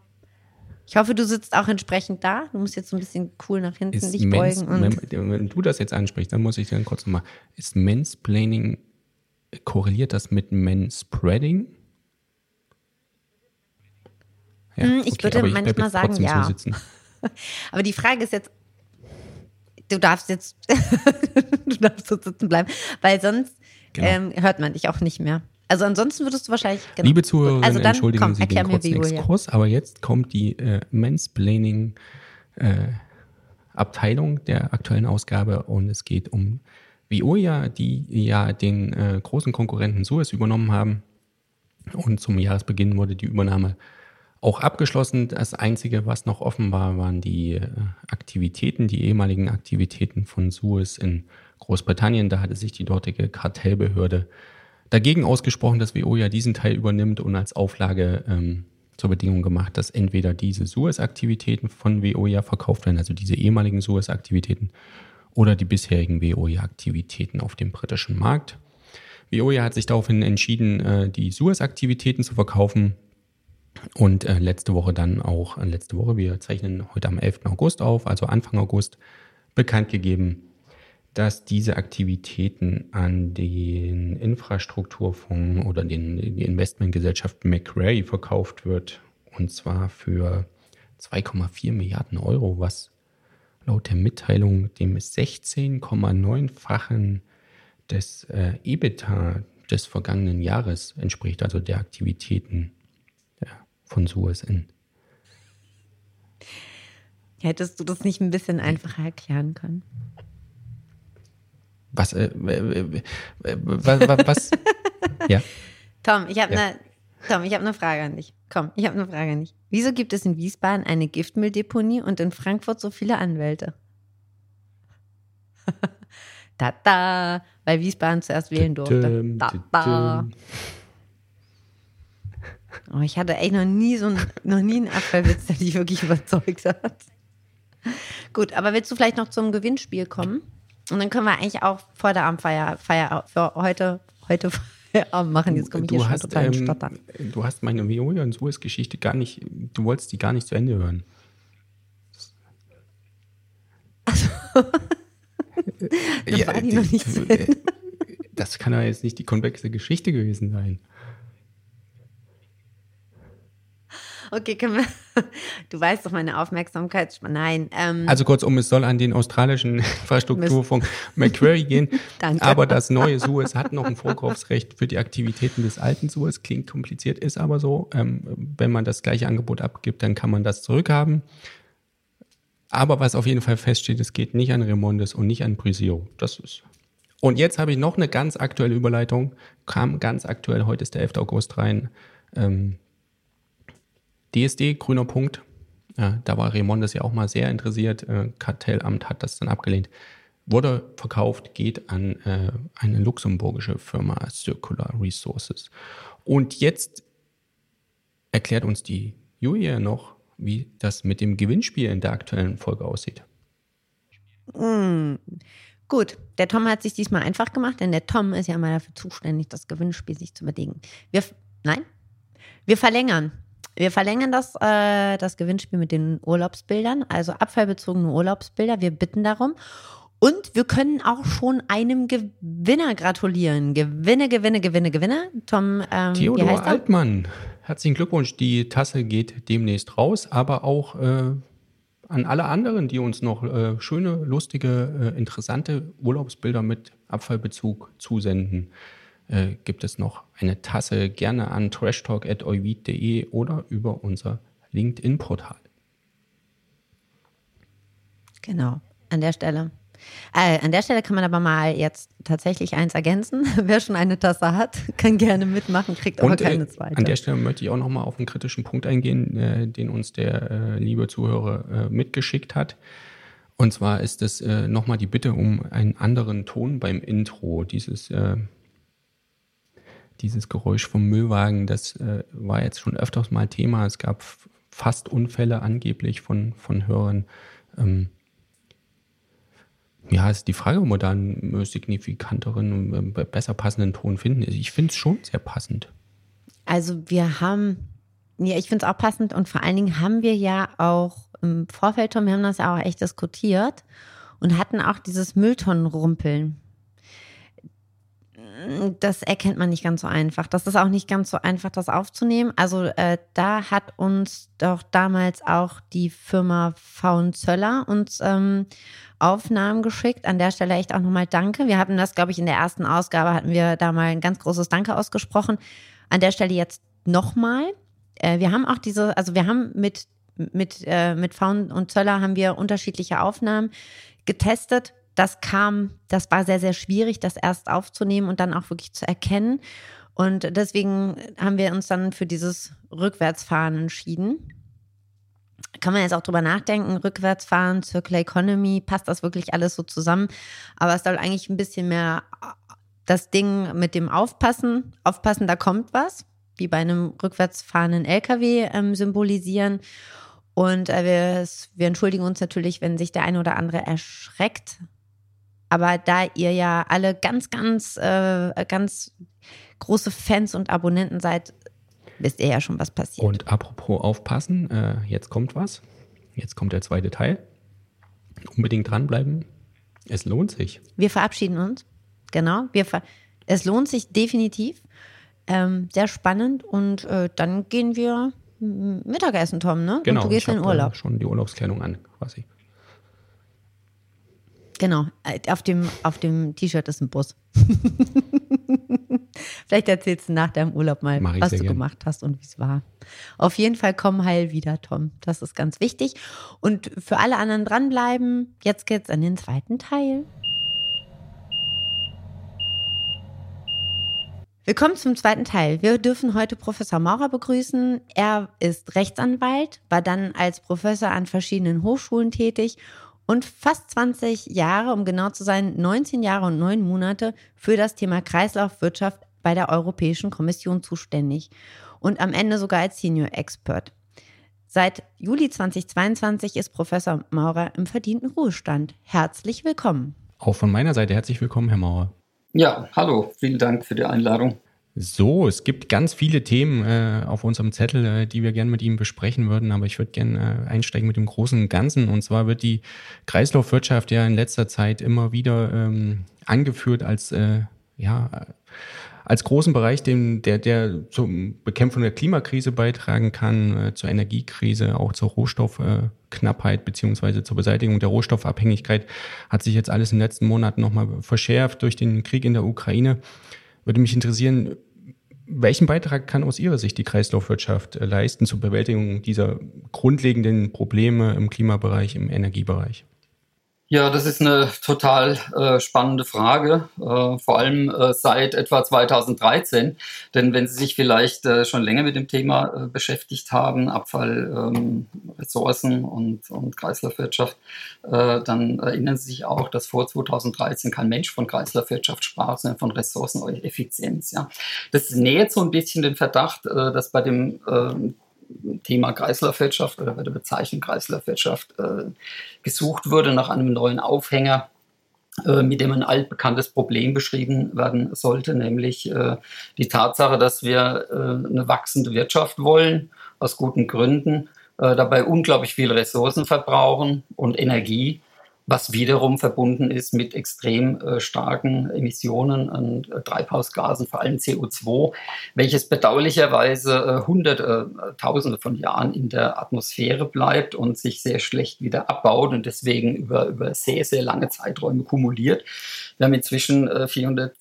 Ich hoffe, du sitzt auch entsprechend da. Du musst jetzt so ein bisschen cool nach hinten ist dich Mans, beugen. Wenn, wenn, du das jetzt ansprichst, dann muss ich dann kurz nochmal. Ist Mansplaining, korreliert das mit Manspreading? Ja, hm, ich okay, würde manchmal sagen, ja. aber die Frage ist jetzt, du darfst jetzt, du darfst so sitzen bleiben, weil sonst genau. ähm, hört man dich auch nicht mehr. Also ansonsten würdest du wahrscheinlich. Genau. Liebe Zuhörerinnen, also dann, entschuldigen komm, Sie den kurzen Exkurs, aber jetzt kommt die äh, Mansplaining äh, Abteilung der aktuellen Ausgabe und es geht um Vioja, die ja den äh, großen Konkurrenten Suez übernommen haben. Und zum Jahresbeginn wurde die Übernahme auch abgeschlossen. Das Einzige, was noch offen war, waren die äh, Aktivitäten, die ehemaligen Aktivitäten von Suez in Großbritannien. Da hatte sich die dortige Kartellbehörde dagegen ausgesprochen, dass Veolia diesen Teil übernimmt und als Auflage ähm, zur Bedingung gemacht, dass entweder diese Suez-Aktivitäten von Veolia verkauft werden, also diese ehemaligen Suez-Aktivitäten, oder die bisherigen Veolia-Aktivitäten auf dem britischen Markt. Veolia hat sich daraufhin entschieden, äh, die Suez-Aktivitäten zu verkaufen und äh, letzte Woche dann auch, äh, letzte Woche, wir zeichnen heute am 11. August auf, also Anfang August, bekannt gegeben, dass diese Aktivitäten an den Infrastrukturfonds oder den, die Investmentgesellschaft Macquarie verkauft wird. Und zwar für 2,4 Milliarden Euro, was laut der Mitteilung dem 16,9-fachen des äh, EBITDA des vergangenen Jahres entspricht, also der Aktivitäten ja, von SUSN. Hättest du das nicht ein bisschen einfacher erklären können? Was, äh, was, was, ja? Tom, ich habe ja. eine Tom, ich habe eine Frage an dich. Komm, ich habe eine Frage an dich. Wieso gibt es in Wiesbaden eine Giftmülldeponie und in Frankfurt so viele Anwälte? da da, weil Wiesbaden zuerst wählen durfte. Da da. Oh, ich hatte echt noch nie so ein, noch nie einen Abfallwitz, der dich wirklich überzeugt hat. Gut, aber willst du vielleicht noch zum Gewinnspiel kommen? Und dann können wir eigentlich auch vor der Abendfeier Feier für heute, heute Feierabend machen. Jetzt komme ich du hier hast, schon total ähm, Stottern. Du hast meine Viola und Suez Geschichte gar nicht, du wolltest die gar nicht zu Ende hören. Also, das ja, war die noch nicht zu Ende. Das kann ja jetzt nicht die konvexe Geschichte gewesen sein. Okay, können wir. Du weißt doch meine Aufmerksamkeit. Nein. Ähm, also kurzum, es soll an den australischen Infrastrukturfonds Macquarie gehen. Danke. Aber das neue Suez hat noch ein Vorkaufsrecht für die Aktivitäten des alten Suez. Klingt kompliziert, ist aber so. Ähm, wenn man das gleiche Angebot abgibt, dann kann man das zurückhaben. Aber was auf jeden Fall feststeht, es geht nicht an Remondes und nicht an Brisio. Das ist. Und jetzt habe ich noch eine ganz aktuelle Überleitung. Kam ganz aktuell, heute ist der 11. August rein. Ähm, DSD, grüner Punkt. Ja, da war Raymondes ja auch mal sehr interessiert. Äh, Kartellamt hat das dann abgelehnt. Wurde verkauft, geht an äh, eine luxemburgische Firma Circular Resources. Und jetzt erklärt uns die Julia noch, wie das mit dem Gewinnspiel in der aktuellen Folge aussieht. Mm, gut, der Tom hat sich diesmal einfach gemacht, denn der Tom ist ja mal dafür zuständig, das Gewinnspiel sich zu überlegen. Wir, nein, wir verlängern wir verlängern das, äh, das Gewinnspiel mit den Urlaubsbildern, also abfallbezogene Urlaubsbilder. Wir bitten darum. Und wir können auch schon einem Gewinner gratulieren. Gewinne, Gewinne, Gewinne, Gewinne. Tom, ähm, Theodor wie heißt er? Altmann. Herzlichen Glückwunsch. Die Tasse geht demnächst raus, aber auch äh, an alle anderen, die uns noch äh, schöne, lustige, äh, interessante Urlaubsbilder mit Abfallbezug zusenden. Äh, gibt es noch eine Tasse gerne an trashtalk.euvid.de oder über unser LinkedIn-Portal. Genau, an der Stelle. Äh, an der Stelle kann man aber mal jetzt tatsächlich eins ergänzen. Wer schon eine Tasse hat, kann gerne mitmachen, kriegt aber Und, äh, keine zweite. An der Stelle möchte ich auch nochmal auf einen kritischen Punkt eingehen, äh, den uns der äh, liebe Zuhörer äh, mitgeschickt hat. Und zwar ist es äh, nochmal die Bitte um einen anderen Ton beim Intro. Dieses, äh, dieses Geräusch vom Müllwagen, das äh, war jetzt schon öfters mal Thema. Es gab fast Unfälle angeblich von, von Hörern. Ähm, ja, ist die Frage, ob wir da einen signifikanteren, äh, besser passenden Ton finden. Ich finde es schon sehr passend. Also wir haben, ja, ich finde es auch passend und vor allen Dingen haben wir ja auch im Vorfeld wir haben das ja auch echt diskutiert und hatten auch dieses Mülltonnenrumpeln. Das erkennt man nicht ganz so einfach. Das ist auch nicht ganz so einfach, das aufzunehmen. Also äh, da hat uns doch damals auch die Firma Faun Zöller uns ähm, Aufnahmen geschickt. An der Stelle echt auch nochmal Danke. Wir hatten das, glaube ich, in der ersten Ausgabe hatten wir da mal ein ganz großes Danke ausgesprochen. An der Stelle jetzt nochmal. Äh, wir haben auch diese, also wir haben mit mit, äh, mit Faun und Zöller haben wir unterschiedliche Aufnahmen getestet. Das kam, das war sehr, sehr schwierig, das erst aufzunehmen und dann auch wirklich zu erkennen. Und deswegen haben wir uns dann für dieses Rückwärtsfahren entschieden. Kann man jetzt auch drüber nachdenken, Rückwärtsfahren, Circular Economy, passt das wirklich alles so zusammen? Aber es soll eigentlich ein bisschen mehr das Ding mit dem Aufpassen, aufpassen, da kommt was, wie bei einem rückwärtsfahrenden LKW ähm, symbolisieren. Und äh, wir, wir entschuldigen uns natürlich, wenn sich der eine oder andere erschreckt. Aber da ihr ja alle ganz, ganz, äh, ganz große Fans und Abonnenten seid, wisst ihr ja schon, was passiert. Und apropos aufpassen, äh, jetzt kommt was. Jetzt kommt der zweite Teil. Unbedingt dranbleiben. Es lohnt sich. Wir verabschieden uns. Genau. Wir ver es lohnt sich definitiv. Ähm, sehr spannend. Und äh, dann gehen wir Mittagessen, Tom, ne? Genau. Und du gehst in den Urlaub. schon die Urlaubskleidung an, quasi. Genau. Äh, auf dem, auf dem T-Shirt ist ein Bus. Vielleicht erzählst du nach deinem Urlaub mal, was du gern. gemacht hast und wie es war. Auf jeden Fall komm heil wieder, Tom. Das ist ganz wichtig. Und für alle anderen dranbleiben. Jetzt geht's an den zweiten Teil. Willkommen zum zweiten Teil. Wir dürfen heute Professor Maurer begrüßen. Er ist Rechtsanwalt, war dann als Professor an verschiedenen Hochschulen tätig und fast 20 Jahre, um genau zu sein, 19 Jahre und 9 Monate für das Thema Kreislaufwirtschaft bei der Europäischen Kommission zuständig und am Ende sogar als Senior Expert. Seit Juli 2022 ist Professor Maurer im verdienten Ruhestand. Herzlich willkommen. Auch von meiner Seite herzlich willkommen, Herr Maurer. Ja, hallo, vielen Dank für die Einladung. So, es gibt ganz viele Themen äh, auf unserem Zettel, äh, die wir gerne mit Ihnen besprechen würden, aber ich würde gerne äh, einsteigen mit dem großen Ganzen. Und zwar wird die Kreislaufwirtschaft ja in letzter Zeit immer wieder ähm, angeführt als äh, ja als großen Bereich, den, der, der zur Bekämpfung der Klimakrise beitragen kann, äh, zur Energiekrise, auch zur Rohstoffknappheit beziehungsweise zur Beseitigung der Rohstoffabhängigkeit, hat sich jetzt alles in den letzten Monaten nochmal verschärft durch den Krieg in der Ukraine. Würde mich interessieren, welchen Beitrag kann aus Ihrer Sicht die Kreislaufwirtschaft äh, leisten zur Bewältigung dieser grundlegenden Probleme im Klimabereich, im Energiebereich? Ja, das ist eine total äh, spannende Frage, äh, vor allem äh, seit etwa 2013. Denn wenn Sie sich vielleicht äh, schon länger mit dem Thema äh, beschäftigt haben, Abfall, ähm, und, und Kreislaufwirtschaft, äh, dann erinnern Sie sich auch, dass vor 2013 kein Mensch von Kreislaufwirtschaft sprach, sondern von Ressourceneffizienz. Ja. Das nähert so ein bisschen den Verdacht, dass bei dem ähm, Thema Kreislaufwirtschaft oder bei der Bezeichnung Kreislaufwirtschaft äh, gesucht wurde nach einem neuen Aufhänger, äh, mit dem ein altbekanntes Problem beschrieben werden sollte, nämlich äh, die Tatsache, dass wir äh, eine wachsende Wirtschaft wollen, aus guten Gründen, äh, dabei unglaublich viel Ressourcen verbrauchen und Energie was wiederum verbunden ist mit extrem äh, starken Emissionen an äh, Treibhausgasen, vor allem CO2, welches bedauerlicherweise äh, hunderte, tausende von Jahren in der Atmosphäre bleibt und sich sehr schlecht wieder abbaut und deswegen über, über sehr, sehr lange Zeiträume kumuliert. Wir haben inzwischen 400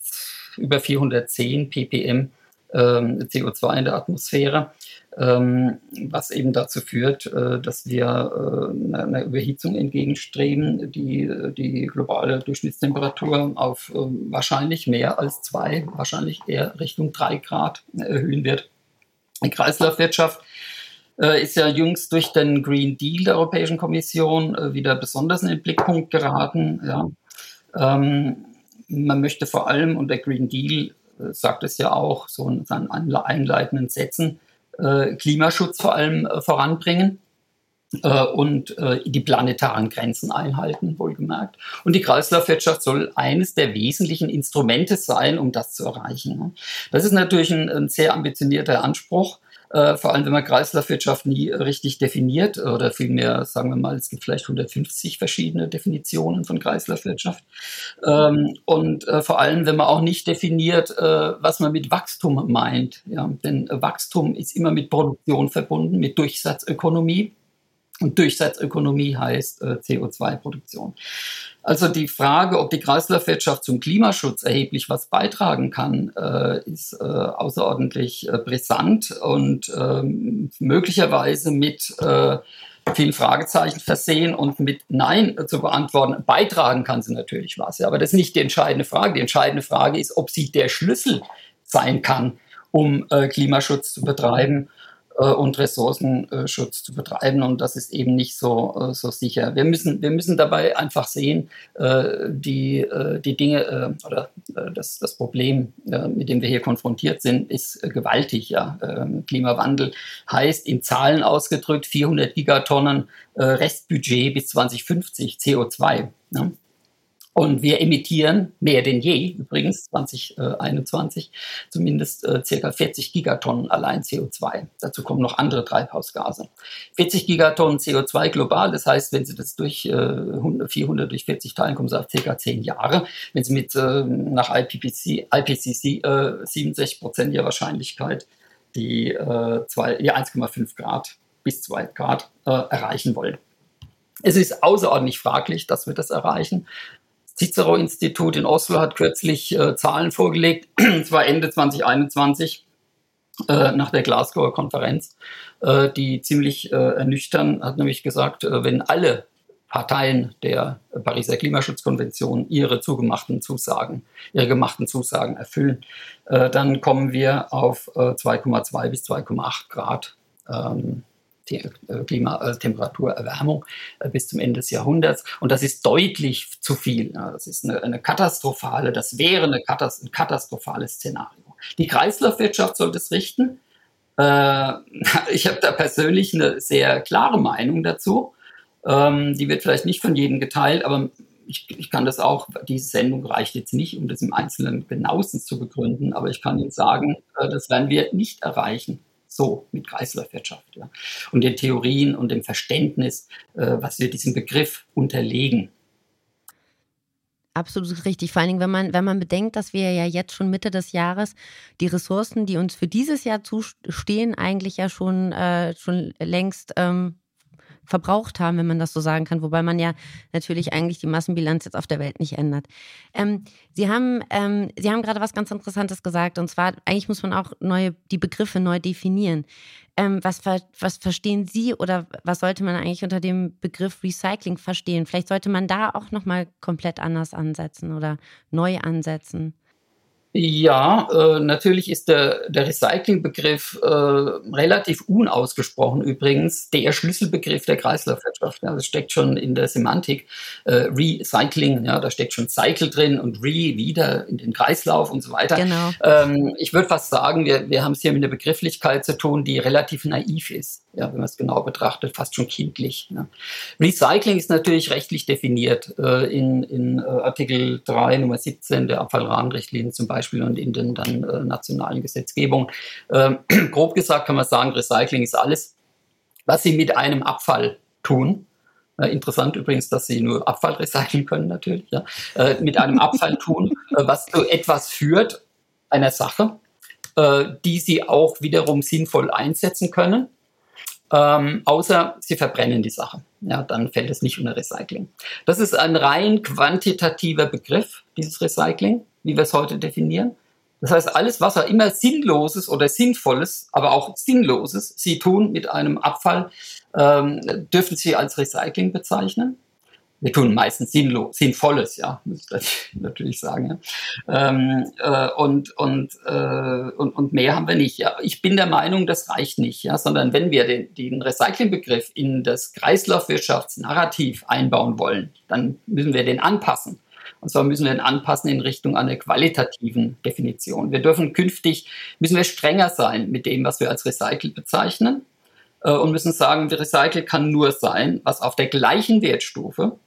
über 410 ppm ähm, CO2 in der Atmosphäre, was eben dazu führt, äh, dass wir äh, einer Überhitzung entgegenstreben, die die globale Durchschnittstemperatur auf äh, wahrscheinlich mehr als zwei, wahrscheinlich eher Richtung drei Grad erhöhen wird. Die Kreislaufwirtschaft ist ja jüngst durch den Green Deal der Europäischen Kommission wieder besonders in den Blickpunkt geraten. Ja. Ähm, man möchte vor allem, und der Green Deal äh, sagt es ja auch, so in seinen einleitenden Sätzen, äh, Klimaschutz vor allem äh, voranbringen äh, und die planetaren Grenzen einhalten, wohlgemerkt. Und die Kreislaufwirtschaft soll eines der wesentlichen Instrumente sein, um das zu erreichen. Ne? Das ist natürlich ein sehr ambitionierter Anspruch. Äh, vor allem wenn man Kreislaufwirtschaft nie richtig definiert oder vielmehr, sagen wir mal, es gibt vielleicht 150 verschiedene Definitionen von Kreislaufwirtschaft. Ähm, und äh, vor allem, wenn man auch nicht definiert, äh, was man mit Wachstum meint. Ja? Denn Wachstum ist immer mit Produktion verbunden, mit Durchsatzökonomie. Und Durchsatzökonomie heißt äh, CO2-Produktion. Also die Frage, ob die Kreislaufwirtschaft zum Klimaschutz erheblich was beitragen kann, äh, ist äh, außerordentlich äh, brisant und ähm, möglicherweise mit äh, vielen Fragezeichen versehen und mit Nein zu beantworten. Beitragen kann sie natürlich was, ja, aber das ist nicht die entscheidende Frage. Die entscheidende Frage ist, ob sie der Schlüssel sein kann, um äh, Klimaschutz zu betreiben äh, und Ressourcenschutz zu betreiben. Und das ist eben nicht so, äh, so sicher. Wir müssen, wir müssen dabei einfach sehen, äh, die, die Dinge oder das, das Problem, mit dem wir hier konfrontiert sind, ist gewaltig. Ja. Ähm, Klimawandel heißt in Zahlen ausgedrückt 400 Gigatonnen Restbudget bis 2050 CO2. Ja. Und wir emittieren mehr denn je, übrigens 2021, zumindest äh, circa 40 Gigatonnen allein CO2. Dazu kommen noch andere Treibhausgase. 40 Gigatonnen CO2 global, das heißt, wenn Sie das durch äh, 400 durch 40 teilen, kommen Sie auf circa 10 Jahre. Wenn Sie mit äh, nach IPCC, IPCC äh, 67 Prozent der Wahrscheinlichkeit die, äh, die 1,5 Grad bis 2 Grad äh, erreichen wollen. Es ist außerordentlich fraglich, dass wir das erreichen. Cicero-Institut in Oslo hat kürzlich äh, Zahlen vorgelegt, zwar Ende 2021, äh, nach der Glasgower Konferenz, äh, die ziemlich äh, ernüchtern, hat nämlich gesagt, äh, wenn alle Parteien der Pariser Klimaschutzkonvention ihre zugemachten Zusagen, ihre gemachten Zusagen erfüllen, äh, dann kommen wir auf 2,2 bis 2,8 Grad ähm, die äh, Klimatemperaturerwärmung äh, bis zum Ende des Jahrhunderts. Und das ist deutlich zu viel. Das ist eine, eine katastrophale, das wäre eine Katast ein katastrophales Szenario. Die Kreislaufwirtschaft soll das richten. Äh, ich habe da persönlich eine sehr klare Meinung dazu. Ähm, die wird vielleicht nicht von jedem geteilt, aber ich, ich, kann das auch, diese Sendung reicht jetzt nicht, um das im Einzelnen genauestens zu begründen, aber ich kann Ihnen sagen, das werden wir nicht erreichen so mit Kreislaufwirtschaft. Ja. Und den Theorien und dem Verständnis, äh, was wir diesem Begriff unterlegen. Absolut richtig. Vor allen Dingen, wenn man, wenn man bedenkt, dass wir ja jetzt schon Mitte des Jahres die Ressourcen, die uns für dieses Jahr zustehen, eigentlich ja schon, äh, schon längst ähm, verbraucht haben, wenn man das so sagen kann, wobei man ja natürlich eigentlich die Massenbilanz jetzt auf der Welt nicht ändert. Ähm, Sie haben, ähm, Sie haben gerade was ganz Interessantes gesagt, und zwar, eigentlich muss man auch neue, die Begriffe neu definieren. Ähm, was, was verstehen Sie oder was sollte man eigentlich unter dem Begriff Recycling verstehen? Vielleicht sollte man da auch nochmal komplett anders ansetzen oder neu ansetzen. Ja, äh, natürlich ist der, der Recyclingbegriff äh, relativ unausgesprochen übrigens der Schlüsselbegriff der Kreislaufwirtschaft. Ja, das steckt schon in der Semantik. Äh, Recycling, ja, da steckt schon Cycle drin und Re wieder in den Kreislauf und so weiter. Genau. Ähm, ich würde fast sagen, wir, wir haben es hier mit einer Begrifflichkeit zu tun, die relativ naiv ist ja, wenn man es genau betrachtet, fast schon kindlich. Ja. Recycling ist natürlich rechtlich definiert äh, in, in äh, Artikel 3 Nummer 17 der Abfallrahmenrichtlinie zum Beispiel und in den dann äh, nationalen Gesetzgebungen. Ähm, grob gesagt kann man sagen, Recycling ist alles, was Sie mit einem Abfall tun. interessant übrigens, dass Sie nur Abfall recyceln können natürlich. Ja. Äh, mit einem Abfall tun, äh, was zu etwas führt, einer Sache, äh, die Sie auch wiederum sinnvoll einsetzen können ähm, außer sie verbrennen die Sache. Ja, dann fällt es nicht unter Recycling. Das ist ein rein quantitativer Begriff, dieses Recycling, wie wir es heute definieren. Das heißt, alles, was auch immer Sinnloses oder Sinnvolles, aber auch Sinnloses Sie tun mit einem Abfall, ähm, dürfen Sie als Recycling bezeichnen wir tun meistens sinnlos, sinnvolles, ja, muss ich natürlich sagen. Ja. Ähm, äh, und, und, äh, und, und mehr haben wir nicht. Ja. Ich bin der Meinung, das reicht nicht, ja, sondern wenn wir den, den Recyclingbegriff in das Kreislaufwirtschaftsnarrativ einbauen wollen, dann müssen wir den anpassen. Und zwar müssen wir ihn anpassen in Richtung einer qualitativen Definition. Wir dürfen künftig, müssen wir strenger sein mit dem, was wir als recycelt bezeichnen äh, und müssen sagen, recycelt kann nur sein, was auf der gleichen Wertstufe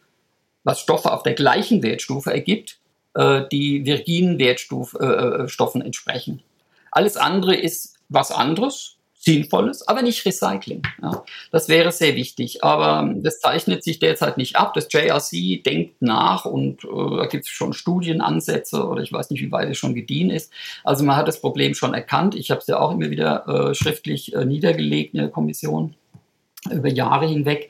was Stoffe auf der gleichen Wertstufe ergibt, äh, die virginen Wertstoffen äh, äh, entsprechen. Alles andere ist was anderes, Sinnvolles, aber nicht Recycling. Ja. Das wäre sehr wichtig. Aber das zeichnet sich derzeit nicht ab. Das JRC denkt nach und äh, da gibt es schon Studienansätze oder ich weiß nicht, wie weit es schon gediehen ist. Also man hat das Problem schon erkannt. Ich habe es ja auch immer wieder äh, schriftlich äh, niedergelegt in der Kommission über Jahre hinweg.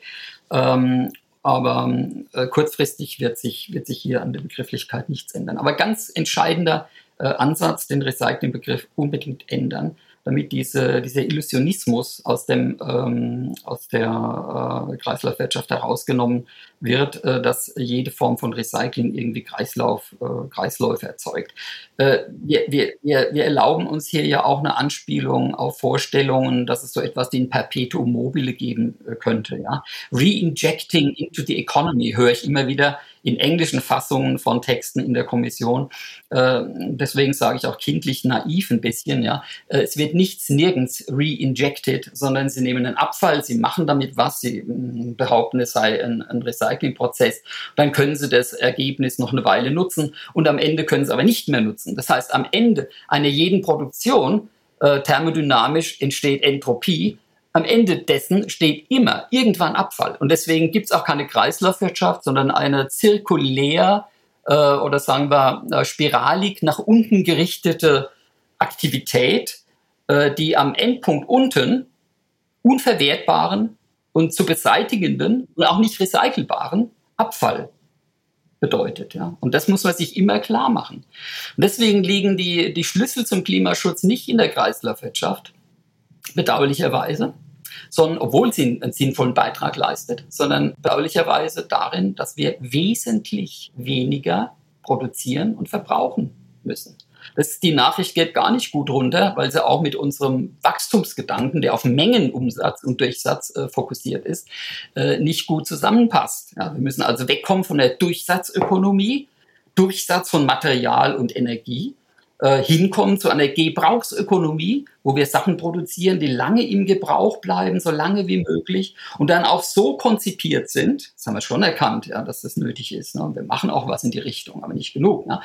Ähm, aber äh, kurzfristig wird sich, wird sich hier an der Begrifflichkeit nichts ändern. Aber ganz entscheidender äh, Ansatz, den Recyclingbegriff unbedingt ändern damit diese, dieser Illusionismus aus, dem, ähm, aus der äh, Kreislaufwirtschaft herausgenommen wird, äh, dass jede Form von Recycling irgendwie Kreislauf, äh, Kreisläufe erzeugt. Äh, wir, wir, wir, erlauben uns hier ja auch eine Anspielung auf Vorstellungen, dass es so etwas wie ein Perpetuum mobile geben äh, könnte. Ja? Reinjecting into the economy höre ich immer wieder in englischen Fassungen von Texten in der Kommission. Äh, deswegen sage ich auch kindlich naiv ein bisschen. Ja, äh, es wird nichts nirgends reinjected, sondern sie nehmen einen Abfall, sie machen damit was, sie mm, behaupten, es sei ein, ein Recyclingprozess. Dann können sie das Ergebnis noch eine Weile nutzen und am Ende können sie aber nicht mehr nutzen. Das heißt, am Ende einer jeden Produktion äh, thermodynamisch entsteht Entropie am Ende dessen steht immer irgendwann Abfall. Und deswegen gibt es auch keine Kreislaufwirtschaft, sondern eine zirkulär äh, oder sagen wir äh, spiralig nach unten gerichtete Aktivität, äh, die am Endpunkt unten unverwertbaren und zu beseitigenden und auch nicht recycelbaren Abfall bedeutet. Ja? Und das muss man sich immer klar machen. Und deswegen liegen die, die Schlüssel zum Klimaschutz nicht in der Kreislaufwirtschaft, bedauerlicherweise, sondern obwohl sie einen sinnvollen Beitrag leistet, sondern bedauerlicherweise darin, dass wir wesentlich weniger produzieren und verbrauchen müssen. Das, die Nachricht geht gar nicht gut runter, weil sie auch mit unserem Wachstumsgedanken, der auf Mengenumsatz und Durchsatz äh, fokussiert ist, äh, nicht gut zusammenpasst. Ja, wir müssen also wegkommen von der Durchsatzökonomie, Durchsatz von Material und Energie äh, hinkommen zu einer Gebrauchsökonomie, wo wir Sachen produzieren, die lange im Gebrauch bleiben, so lange wie möglich und dann auch so konzipiert sind, das haben wir schon erkannt, ja, dass das nötig ist. Ne? Wir machen auch was in die Richtung, aber nicht genug. Ne?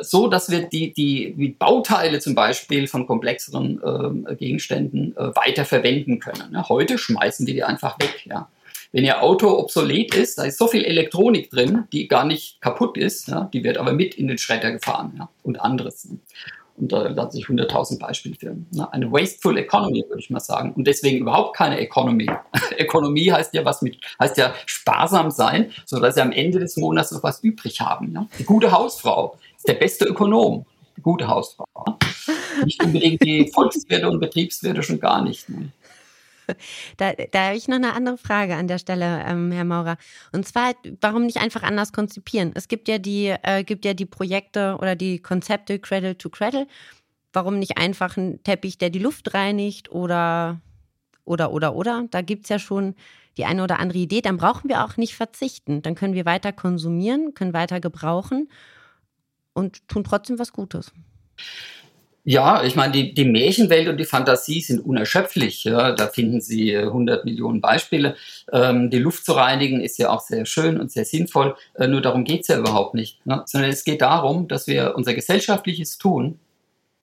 So dass wir die, die, die Bauteile zum Beispiel von komplexeren äh, Gegenständen weiter verwenden können. Ne? Heute schmeißen wir die einfach weg. Ja? Wenn Ihr Auto obsolet ist, da ist so viel Elektronik drin, die gar nicht kaputt ist, ja, die wird aber mit in den Schredder gefahren ja, und anderes. Und da lassen sich 100.000 Beispiele für. Ne? Eine wasteful economy, würde ich mal sagen. Und deswegen überhaupt keine Economy. Ökonomie heißt ja was mit, heißt ja sparsam sein, sodass Sie am Ende des Monats noch was übrig haben. Ja? Die gute Hausfrau ist der beste Ökonom. Die gute Hausfrau. Nicht unbedingt die Volkswirte und Betriebswirte schon gar nicht. Ne? Da, da habe ich noch eine andere Frage an der Stelle, ähm, Herr Maurer. Und zwar, warum nicht einfach anders konzipieren? Es gibt ja die, äh, gibt ja die Projekte oder die Konzepte Cradle to Cradle. Warum nicht einfach ein Teppich, der die Luft reinigt oder oder oder oder? Da gibt es ja schon die eine oder andere Idee. Dann brauchen wir auch nicht verzichten. Dann können wir weiter konsumieren, können weiter gebrauchen und tun trotzdem was Gutes. Ja, ich meine, die, die Märchenwelt und die Fantasie sind unerschöpflich. Ja. Da finden Sie 100 äh, Millionen Beispiele. Ähm, die Luft zu reinigen ist ja auch sehr schön und sehr sinnvoll. Äh, nur darum geht's ja überhaupt nicht. Ne? Sondern es geht darum, dass wir unser gesellschaftliches Tun,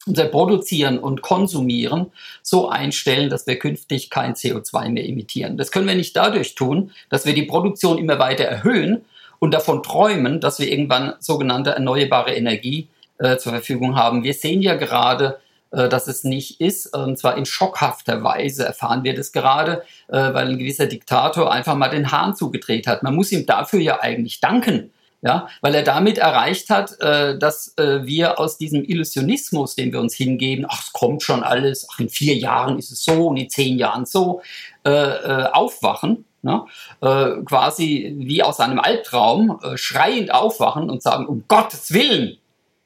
unser Produzieren und Konsumieren so einstellen, dass wir künftig kein CO2 mehr emittieren. Das können wir nicht dadurch tun, dass wir die Produktion immer weiter erhöhen und davon träumen, dass wir irgendwann sogenannte erneuerbare Energie äh, zur Verfügung haben. Wir sehen ja gerade, äh, dass es nicht ist, und zwar in schockhafter Weise erfahren wir das gerade, äh, weil ein gewisser Diktator einfach mal den Hahn zugedreht hat. Man muss ihm dafür ja eigentlich danken, Ja, weil er damit erreicht hat, äh, dass äh, wir aus diesem Illusionismus, den wir uns hingeben, ach, es kommt schon alles, ach, in vier Jahren ist es so und in zehn Jahren so, äh, äh aufwachen, ne? äh, quasi wie aus einem Albtraum, äh, schreiend aufwachen und sagen, um Gottes Willen,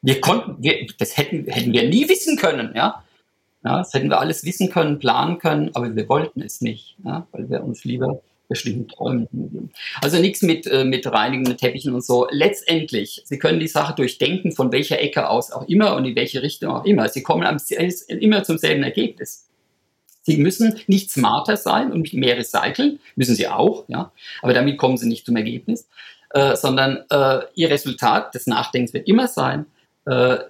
wir konnten, wir, das hätten, hätten wir nie wissen können, ja. Ja, das hätten wir alles wissen können, planen können, aber wir wollten es nicht, ja, weil wir uns lieber bestimmten Träumen hingeben. Also nichts mit, äh, mit reinigenden Teppichen und so. Letztendlich, Sie können die Sache durchdenken, von welcher Ecke aus auch immer und in welche Richtung auch immer. Sie kommen am, immer zum selben Ergebnis. Sie müssen nicht smarter sein und mehr recyceln, müssen sie auch, ja, aber damit kommen sie nicht zum Ergebnis, äh, sondern äh, ihr Resultat des Nachdenkens wird immer sein,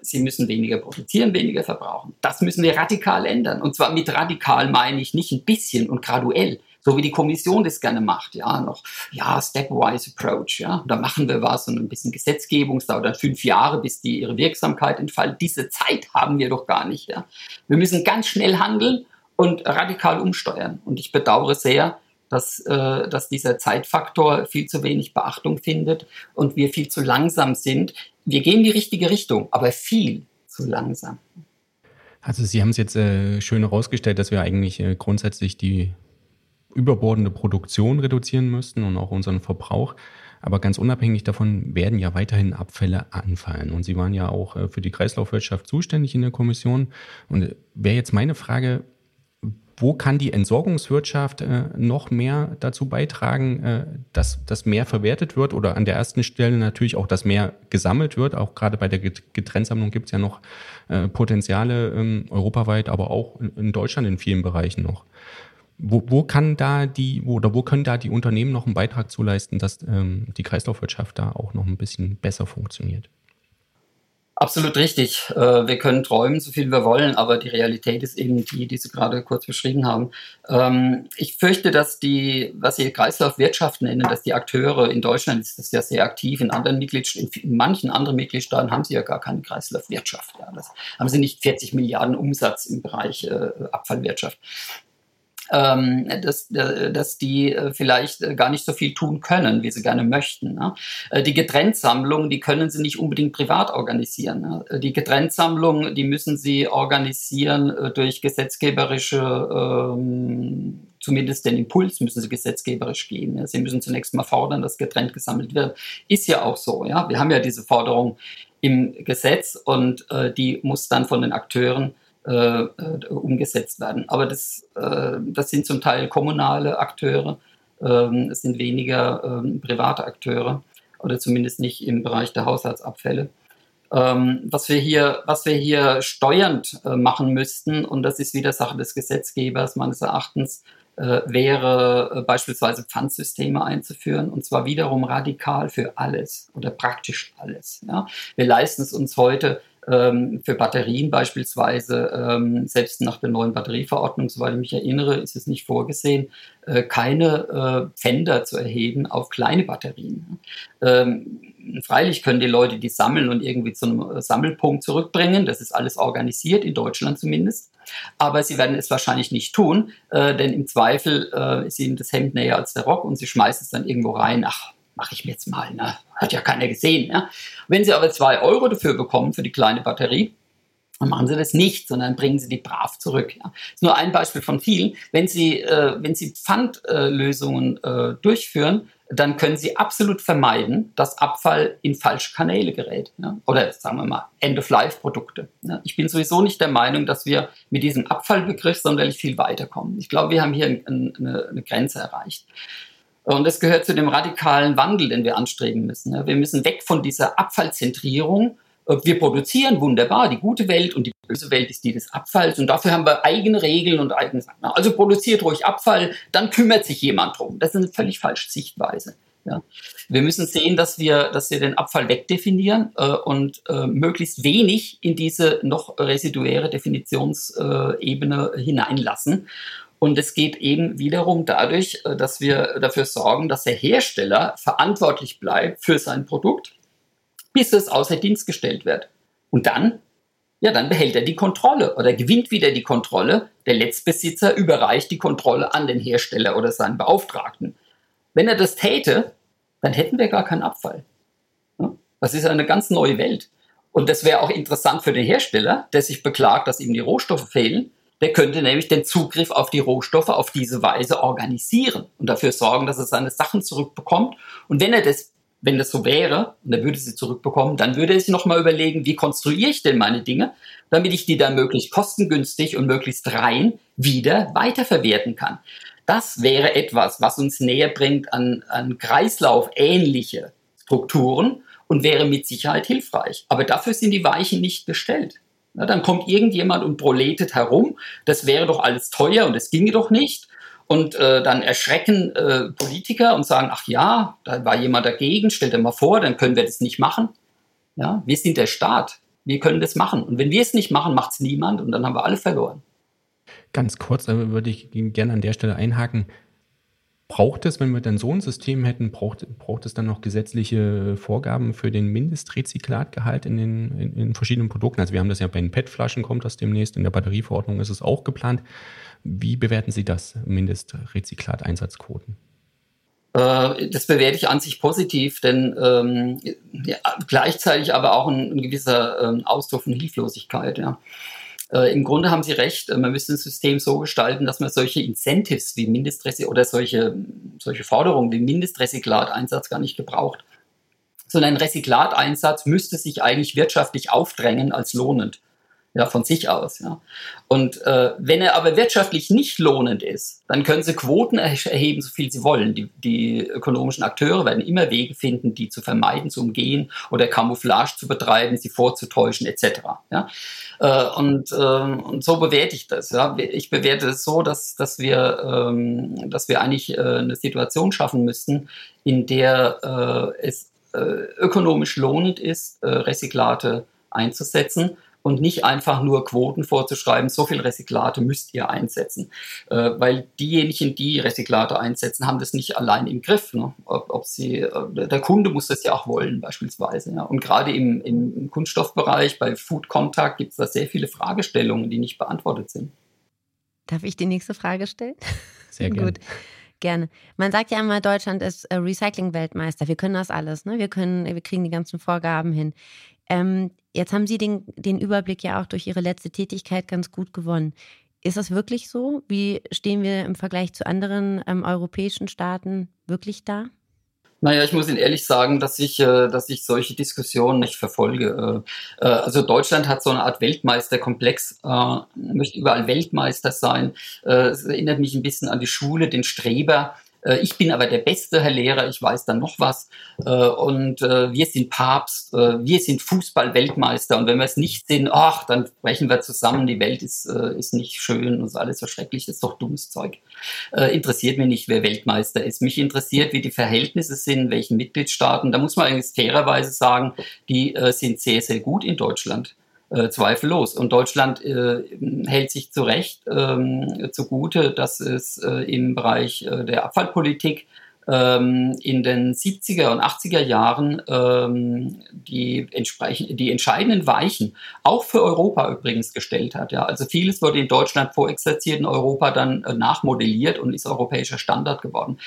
sie müssen weniger produzieren, weniger verbrauchen. Das müssen wir radikal ändern. Und zwar mit radikal meine ich nicht ein bisschen und graduell, so wie die Kommission das gerne macht, ja, noch, ja, stepwise approach, ja, da machen wir was und ein bisschen Gesetzgebung, es dauert dann fünf Jahre, bis die ihre Wirksamkeit entfaltet. Diese Zeit haben wir doch gar nicht, ja. Wir müssen ganz schnell handeln und radikal umsteuern. Und ich bedauere sehr, dass, äh, dass dieser Zeitfaktor viel zu wenig Beachtung findet und wir viel zu langsam sind. Wir gehen in die richtige Richtung, aber viel zu langsam. Also Sie haben es jetzt äh, schön herausgestellt, dass wir eigentlich äh, grundsätzlich die überbordende Produktion reduzieren müssten und auch unseren Verbrauch. Aber ganz unabhängig davon werden ja weiterhin Abfälle anfallen. Und Sie waren ja auch äh, für die Kreislaufwirtschaft zuständig in der Kommission. Und äh, wäre jetzt meine Frage, wo kann die Entsorgungswirtschaft äh, noch mehr dazu beitragen, äh, dass das mehr verwertet wird oder an der ersten Stelle natürlich auch, dass mehr gesammelt wird. Auch gerade bei der Getrenntsammlung gibt es ja noch äh, Potenziale ähm, europaweit, aber auch in, in, Deutschland in vielen Bereichen noch. Wo, wo kann da die, wo, oder wo können da die Unternehmen noch einen Beitrag zu leisten, dass ähm, die Kreislaufwirtschaft da auch noch ein bisschen besser funktioniert? Absolut richtig. Äh, wir können träumen, so viel wir wollen, aber die Realität ist eben die, die Sie gerade kurz beschrieben haben. Ähm, ich fürchte, dass die, was Sie Kreislaufwirtschaft nennen, dass die Akteure in Deutschland ist das ja sehr aktiv, in anderen Mitgliedstaaten, in manchen anderen Mitgliedstaaten haben sie ja gar keine Kreislaufwirtschaft. Das haben sie nicht 40 Milliarden Umsatz im Bereich äh, Abfallwirtschaft ähm, dass, dass die äh, vielleicht äh, gar nicht so viel tun können, wie sie gerne möchten. Ne? Äh, die Getrenntsammlung, die können sie nicht unbedingt privat organisieren. Ne? Die Getrenntsammlung, die müssen sie organisieren durch gesetzgeberische ähm, zumindest den Impuls müssen sie gesetzgeberisch gehen. Sie müssen zunächst mal fordern, dass getrennt gesammelt wird. Ist ja auch so. Ja, wir haben ja diese Forderung im Gesetz und äh, die muss dann von den Akteuren äh, äh, umgesetzt werden. Aber das, äh, das sind zum Teil kommunale Akteure, ähm, es sind weniger ähm, private Akteure oder zumindest nicht im Bereich der Haushaltsabfälle. Ähm, was, wir hier, was wir hier steuernd äh, machen müssten, und das ist wieder Sache des Gesetzgebers meines Erachtens, äh, wäre äh, beispielsweise Pfandsysteme einzuführen und zwar wiederum radikal für alles oder praktisch alles. Ja? Wir leisten es uns heute ähm, für Batterien beispielsweise, ähm, selbst nach der neuen Batterieverordnung, soweit ich mich erinnere, ist es nicht vorgesehen, äh, keine äh, Pfänder zu erheben auf kleine Batterien. Ähm, freilich können die Leute die sammeln und irgendwie zu einem Sammelpunkt zurückbringen. Das ist alles organisiert, in Deutschland zumindest. Aber sie werden es wahrscheinlich nicht tun, äh, denn im Zweifel äh, ist ihnen das Hemd näher als der Rock und sie schmeißen es dann irgendwo rein. Ach, mache ich mir jetzt mal. Ne? Hat ja keiner gesehen. Ja? Wenn Sie aber zwei Euro dafür bekommen für die kleine Batterie, dann machen Sie das nicht, sondern bringen Sie die brav zurück. Ja. Das ist nur ein Beispiel von vielen. Wenn Sie, äh, wenn Sie Pfandlösungen äh, durchführen, dann können Sie absolut vermeiden, dass Abfall in falsche Kanäle gerät. Ja. Oder sagen wir mal End-of-Life-Produkte. Ja. Ich bin sowieso nicht der Meinung, dass wir mit diesem Abfallbegriff sonderlich viel weiterkommen. Ich glaube, wir haben hier ein, ein, eine, eine Grenze erreicht. Und das gehört zu dem radikalen Wandel, den wir anstreben müssen. Wir müssen weg von dieser Abfallzentrierung. Wir produzieren wunderbar, die gute Welt und die böse Welt ist die des Abfalls und dafür haben wir eigene Regeln und eigene Sachen. Also produziert ruhig Abfall, dann kümmert sich jemand drum. Das ist eine völlig falsche Sichtweise. Ja. Wir müssen sehen, dass wir, dass wir den Abfall wegdefinieren äh, und äh, möglichst wenig in diese noch residuäre Definitionsebene äh, hineinlassen. Und es geht eben wiederum dadurch, äh, dass wir dafür sorgen, dass der Hersteller verantwortlich bleibt für sein Produkt, bis es außer Dienst gestellt wird. Und dann, ja, dann behält er die Kontrolle oder gewinnt wieder die Kontrolle. Der Letztbesitzer überreicht die Kontrolle an den Hersteller oder seinen Beauftragten. Wenn er das täte, dann hätten wir gar keinen Abfall. Das ist eine ganz neue Welt. Und das wäre auch interessant für den Hersteller, der sich beklagt, dass ihm die Rohstoffe fehlen. Der könnte nämlich den Zugriff auf die Rohstoffe auf diese Weise organisieren und dafür sorgen, dass er seine Sachen zurückbekommt. Und wenn er das, wenn das so wäre, und er würde sie zurückbekommen, dann würde er sich nochmal überlegen, wie konstruiere ich denn meine Dinge, damit ich die dann möglichst kostengünstig und möglichst rein wieder weiterverwerten kann. Das wäre etwas, was uns näher bringt an, an Kreislauf ähnliche Strukturen und wäre mit Sicherheit hilfreich. Aber dafür sind die Weichen nicht gestellt. Na, dann kommt irgendjemand und proletet herum, das wäre doch alles teuer und es ginge doch nicht. Und äh, dann erschrecken äh, Politiker und sagen, ach ja, da war jemand dagegen, stell dir mal vor, dann können wir das nicht machen. Ja, wir sind der Staat, wir können das machen. Und wenn wir es nicht machen, macht es niemand und dann haben wir alle verloren. Ganz kurz, würde ich gerne an der Stelle einhaken. Braucht es, wenn wir dann so ein System hätten, braucht, braucht es dann noch gesetzliche Vorgaben für den Mindestrezyklatgehalt in den in, in verschiedenen Produkten? Also wir haben das ja bei den PET-Flaschen, kommt das demnächst, in der Batterieverordnung ist es auch geplant. Wie bewerten Sie das, Mindestrezyklat-Einsatzquoten? Äh, das bewerte ich an sich positiv, denn ähm, ja, gleichzeitig aber auch ein, ein gewisser ähm, Ausdruck von Hilflosigkeit. Ja. Äh, Im Grunde haben Sie recht, äh, man müsste ein System so gestalten, dass man solche Incentives wie Mindestrecyclat oder solche, solche Forderungen wie Mindestrecyclat-Einsatz gar nicht gebraucht. Sondern ein Rezyklateinsatz müsste sich eigentlich wirtschaftlich aufdrängen als lohnend ja, von sich aus. Ja. Und äh, wenn er aber wirtschaftlich nicht lohnend ist, dann können sie Quoten erheben, so viel sie wollen. Die, die ökonomischen Akteure werden immer Wege finden, die zu vermeiden, zu umgehen oder Camouflage zu betreiben, sie vorzutäuschen etc. Ja. Äh, und, äh, und so bewerte ich das. Ja. Ich bewerte es so, dass, dass, wir, ähm, dass wir eigentlich äh, eine Situation schaffen müssten, in der äh, es äh, ökonomisch lohnend ist, äh, Recyclate einzusetzen und nicht einfach nur Quoten vorzuschreiben, so viel Recyclate müsst ihr einsetzen. Äh, weil diejenigen, die Recyclate einsetzen, haben das nicht allein im Griff. Ne? Ob, ob, sie, äh, der Kunde muss das ja auch wollen, beispielsweise. Ja? Und gerade im, im Kunststoffbereich, bei Food Contact, gibt es da sehr viele Fragestellungen, die nicht beantwortet sind. Darf ich die nächste Frage stellen? Sehr gerne. Gut. Gerne. Man sagt ja immer, Deutschland ist äh, Recycling-Weltmeister. Wir können das alles. Ne? Wir können, wir kriegen die ganzen Vorgaben hin. Ähm, jetzt haben Sie den, den Überblick ja auch durch Ihre letzte Tätigkeit ganz gut gewonnen. Ist das wirklich so? Wie stehen wir im Vergleich zu anderen ähm, europäischen Staaten wirklich da? Naja, ich muss Ihnen ehrlich sagen, dass ich, äh, dass ich solche Diskussionen nicht verfolge. Äh, äh, also Deutschland hat so eine Art Weltmeisterkomplex, möchte überall Weltmeister sein. Es erinnert mich ein bisschen an die Schule, den Streber. Äh, ich bin aber der beste Herr Lehrer, ich weiß dann noch was. Äh, und äh, wir sind Papst, wir sind Fußball-Weltmeister. Und wenn wir es nicht sind, ach, dann brechen wir zusammen, die Welt ist, ist nicht schön und ist alles so schrecklich, das ist doch dummes Zeug. Interessiert mich nicht, wer Weltmeister ist. Mich interessiert, wie die Verhältnisse sind, in welchen Mitgliedstaaten. Da muss man eigentlich fairerweise sagen, die sind sehr, sehr gut in Deutschland äh, zweifellos. Und Deutschland äh, hält sich zu Recht ähm, zugute, dass es äh, im Bereich äh, der Abfallpolitik ähm, in den 70er und 80er Jahren ähm, die, die entscheidenden Weichen, auch für Europa übrigens gestellt hat. Ja. Also vieles wurde in Deutschland vorexerziert, in Europa dann äh, nachmodelliert und ist europäischer Standard geworden.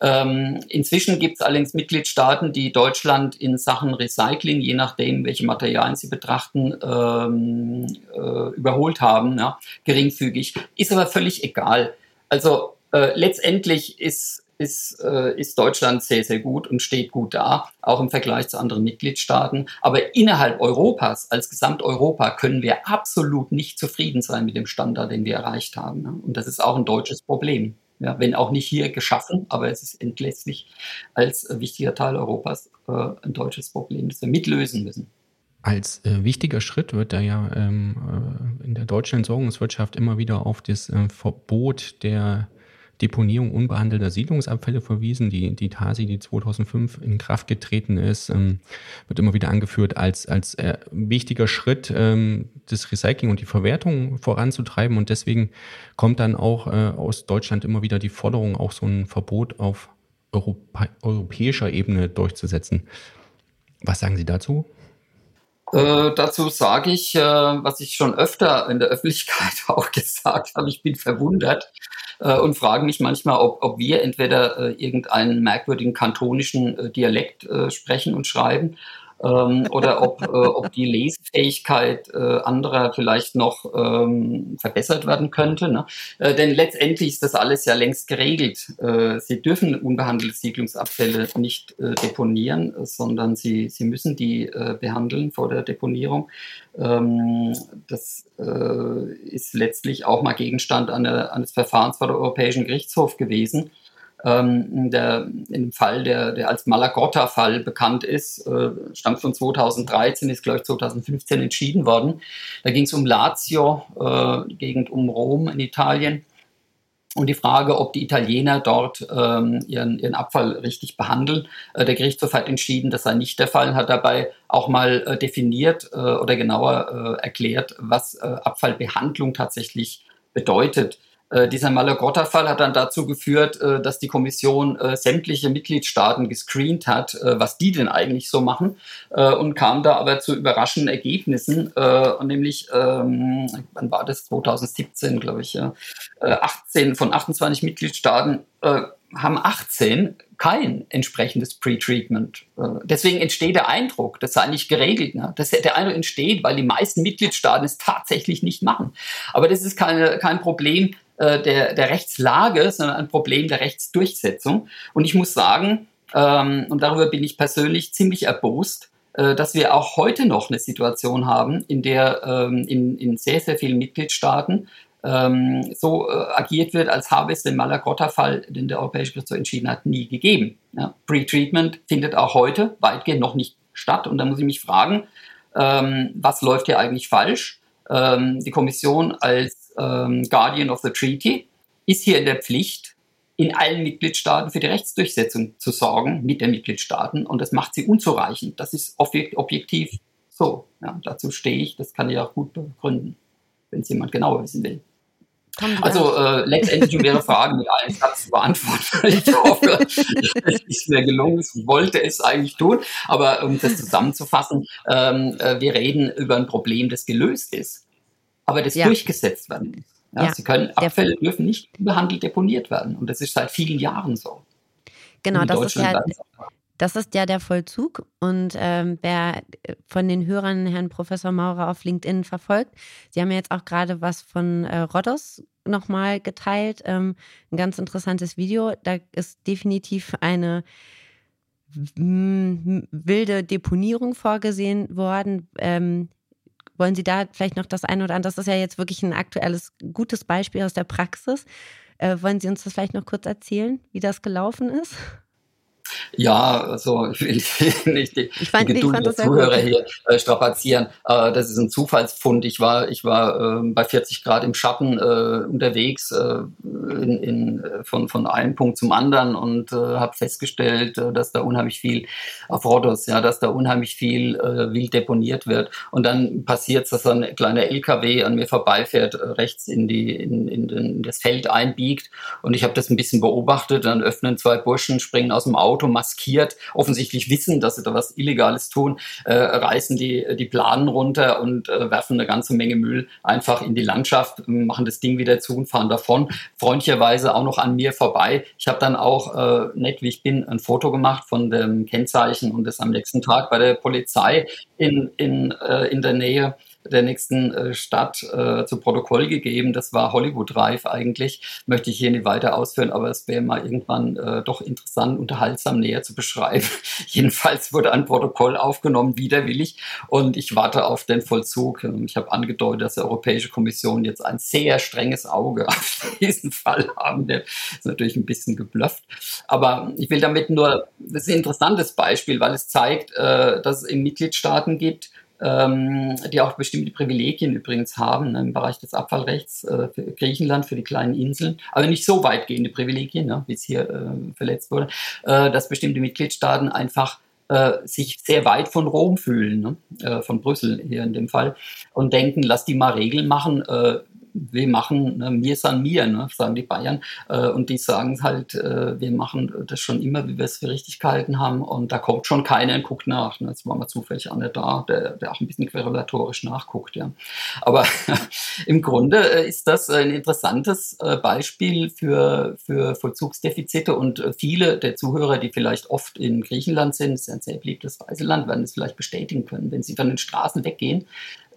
Ähm, inzwischen gibt es allerdings Mitgliedstaaten, die Deutschland in Sachen Recycling, je nachdem, welche Materialien sie betrachten, ähm, äh, überholt haben, ja, geringfügig. Ist aber völlig egal. Also äh, letztendlich ist ist, äh, ist Deutschland sehr, sehr gut und steht gut da, auch im Vergleich zu anderen Mitgliedstaaten. Aber innerhalb Europas, als Gesamteuropa, können wir absolut nicht zufrieden sein mit dem Standard, den wir erreicht haben. Ne? Und das ist auch ein deutsches Problem. Ja, wenn auch nicht hier geschaffen, aber es ist entlässlich als wichtiger Teil Europas äh, ein deutsches Problem, das wir mitlösen müssen. Als äh, wichtiger Schritt wird da ja ähm, äh, in der deutschen Entsorgungswirtschaft immer wieder auf das äh, Verbot der Deponierung unbehandelter Siedlungsabfälle verwiesen. Die, die TASI, die 2005 in Kraft getreten ist, ähm, wird immer wieder angeführt als, als äh, wichtiger Schritt, ähm, das Recycling und die Verwertung voranzutreiben. Und deswegen kommt dann auch äh, aus Deutschland immer wieder die Forderung, auch so ein Verbot auf Europa europäischer Ebene durchzusetzen. Was sagen Sie dazu? Äh, dazu sage ich, äh, was ich schon öfter in der Öffentlichkeit auch gesagt habe, ich bin verwundert, äh, und frage mich manchmal, ob, ob wir entweder äh, irgendeinen merkwürdigen kantonischen äh, Dialekt äh, sprechen und schreiben ähm, oder ob, äh, ob die Lesefähigkeit äh, anderer vielleicht noch ähm, verbessert werden könnte. Ne? Äh, denn letztendlich ist das alles ja längst geregelt. Äh, sie dürfen unbehandelte Siedlungsabfälle nicht äh, deponieren, sondern sie, sie müssen die äh, behandeln vor der Deponierung. Ähm, das ist letztlich auch mal Gegenstand eine, eines Verfahrens vor der Europäischen Gerichtshof gewesen ähm, der, in dem Fall, der, der als Malagotta-Fall bekannt ist, äh, stammt von 2013, ist glaube ich 2015 entschieden worden. Da ging es um Lazio, äh, Gegend um Rom in Italien. Und die Frage, ob die Italiener dort ähm, ihren, ihren Abfall richtig behandeln. Äh, der Gerichtshof hat entschieden, das sei nicht der Fall, hat dabei auch mal äh, definiert äh, oder genauer äh, erklärt, was Abfallbehandlung tatsächlich bedeutet. Äh, dieser Malagrotta-Fall hat dann dazu geführt, äh, dass die Kommission äh, sämtliche Mitgliedstaaten gescreent hat, äh, was die denn eigentlich so machen äh, und kam da aber zu überraschenden Ergebnissen, und nämlich, ähm, wann war das, 2017, glaube ich, ja, 18 von 28 Mitgliedstaaten haben 18 kein entsprechendes Pre-Treatment. Deswegen entsteht der Eindruck, das sei nicht geregelt. Ne? Das, der Eindruck entsteht, weil die meisten Mitgliedstaaten es tatsächlich nicht machen. Aber das ist keine, kein Problem äh, der, der Rechtslage, sondern ein Problem der Rechtsdurchsetzung. Und ich muss sagen, ähm, und darüber bin ich persönlich ziemlich erbost, äh, dass wir auch heute noch eine Situation haben, in der ähm, in, in sehr, sehr vielen Mitgliedstaaten ähm, so äh, agiert wird, als habe es den Malagrotta-Fall, den der Europäische Gerichtshof entschieden hat, nie gegeben. Ja, Pre-Treatment findet auch heute weitgehend noch nicht statt. Und da muss ich mich fragen, ähm, was läuft hier eigentlich falsch? Ähm, die Kommission als ähm, Guardian of the Treaty, ist hier in der Pflicht, in allen Mitgliedstaaten für die Rechtsdurchsetzung zu sorgen mit den Mitgliedstaaten und das macht sie unzureichend. Das ist objektiv so. Ja, dazu stehe ich, das kann ich auch gut begründen, wenn es jemand genauer wissen will. Also äh, letztendlich um Ihre Fragen mit einem Satz zu beantworten. Ich hoffe, es ist mir gelungen. Ich wollte es eigentlich tun, aber um das zusammenzufassen, ähm, äh, wir reden über ein Problem, das gelöst ist aber das ja. durchgesetzt werden muss. Ja. Sie können, Abfälle dürfen nicht behandelt deponiert werden. Und das ist seit vielen Jahren so. Genau, das ist ja, das ist ja der Vollzug. Und ähm, wer von den Hörern Herrn Professor Maurer auf LinkedIn verfolgt, Sie haben ja jetzt auch gerade was von äh, Rhodos nochmal geteilt. Ähm, ein ganz interessantes Video. Da ist definitiv eine wilde Deponierung vorgesehen worden. Ähm, wollen Sie da vielleicht noch das eine oder andere? Das ist ja jetzt wirklich ein aktuelles, gutes Beispiel aus der Praxis. Äh, wollen Sie uns das vielleicht noch kurz erzählen, wie das gelaufen ist? Ja, also ich will nicht die, ich fand, die Geduld der Zuhörer hier äh, strapazieren. Äh, das ist ein Zufallsfund. Ich war, ich war äh, bei 40 Grad im Schatten äh, unterwegs äh, in, in, von, von einem Punkt zum anderen und äh, habe festgestellt, dass da unheimlich viel auf Rodos, ja, dass da unheimlich viel wild deponiert wird. Und dann passiert es, dass ein kleiner LKW an mir vorbeifährt, rechts in, die, in, in, in das Feld einbiegt. Und ich habe das ein bisschen beobachtet. Dann öffnen zwei Burschen, springen aus dem Auto Auto maskiert, offensichtlich wissen, dass sie da was Illegales tun, äh, reißen die, die Planen runter und äh, werfen eine ganze Menge Müll einfach in die Landschaft, machen das Ding wieder zu und fahren davon. Freundlicherweise auch noch an mir vorbei. Ich habe dann auch, äh, nett wie ich bin, ein Foto gemacht von dem Kennzeichen und das am nächsten Tag bei der Polizei in, in, äh, in der Nähe der nächsten äh, Stadt äh, zu Protokoll gegeben. Das war Hollywood Drive eigentlich. Möchte ich hier nicht weiter ausführen, aber es wäre mal irgendwann äh, doch interessant, unterhaltsam näher zu beschreiben. Jedenfalls wurde ein Protokoll aufgenommen, widerwillig, und ich warte auf den Vollzug. Ich habe angedeutet, dass die Europäische Kommission jetzt ein sehr strenges Auge auf diesen Fall haben. Der ist natürlich ein bisschen geblufft. Aber ich will damit nur, das ist ein interessantes Beispiel, weil es zeigt, äh, dass es in Mitgliedstaaten gibt, ähm, die auch bestimmte Privilegien übrigens haben ne, im Bereich des Abfallrechts äh, für Griechenland, für die kleinen Inseln, aber nicht so weitgehende Privilegien, ne, wie es hier äh, verletzt wurde, äh, dass bestimmte Mitgliedstaaten einfach äh, sich sehr weit von Rom fühlen, ne, äh, von Brüssel hier in dem Fall, und denken, lass die mal Regeln machen, äh, wir machen ne, mir san mir, ne, sagen die Bayern. Äh, und die sagen halt, äh, wir machen das schon immer, wie wir es für richtig gehalten haben. Und da kommt schon keiner und guckt nach. Ne. Jetzt war mal zufällig einer da, der, der auch ein bisschen querulatorisch nachguckt. Ja. Aber im Grunde äh, ist das ein interessantes äh, Beispiel für, für Vollzugsdefizite. Und äh, viele der Zuhörer, die vielleicht oft in Griechenland sind, das ist ein sehr beliebtes Reiseland, werden es vielleicht bestätigen können. Wenn sie von den Straßen weggehen,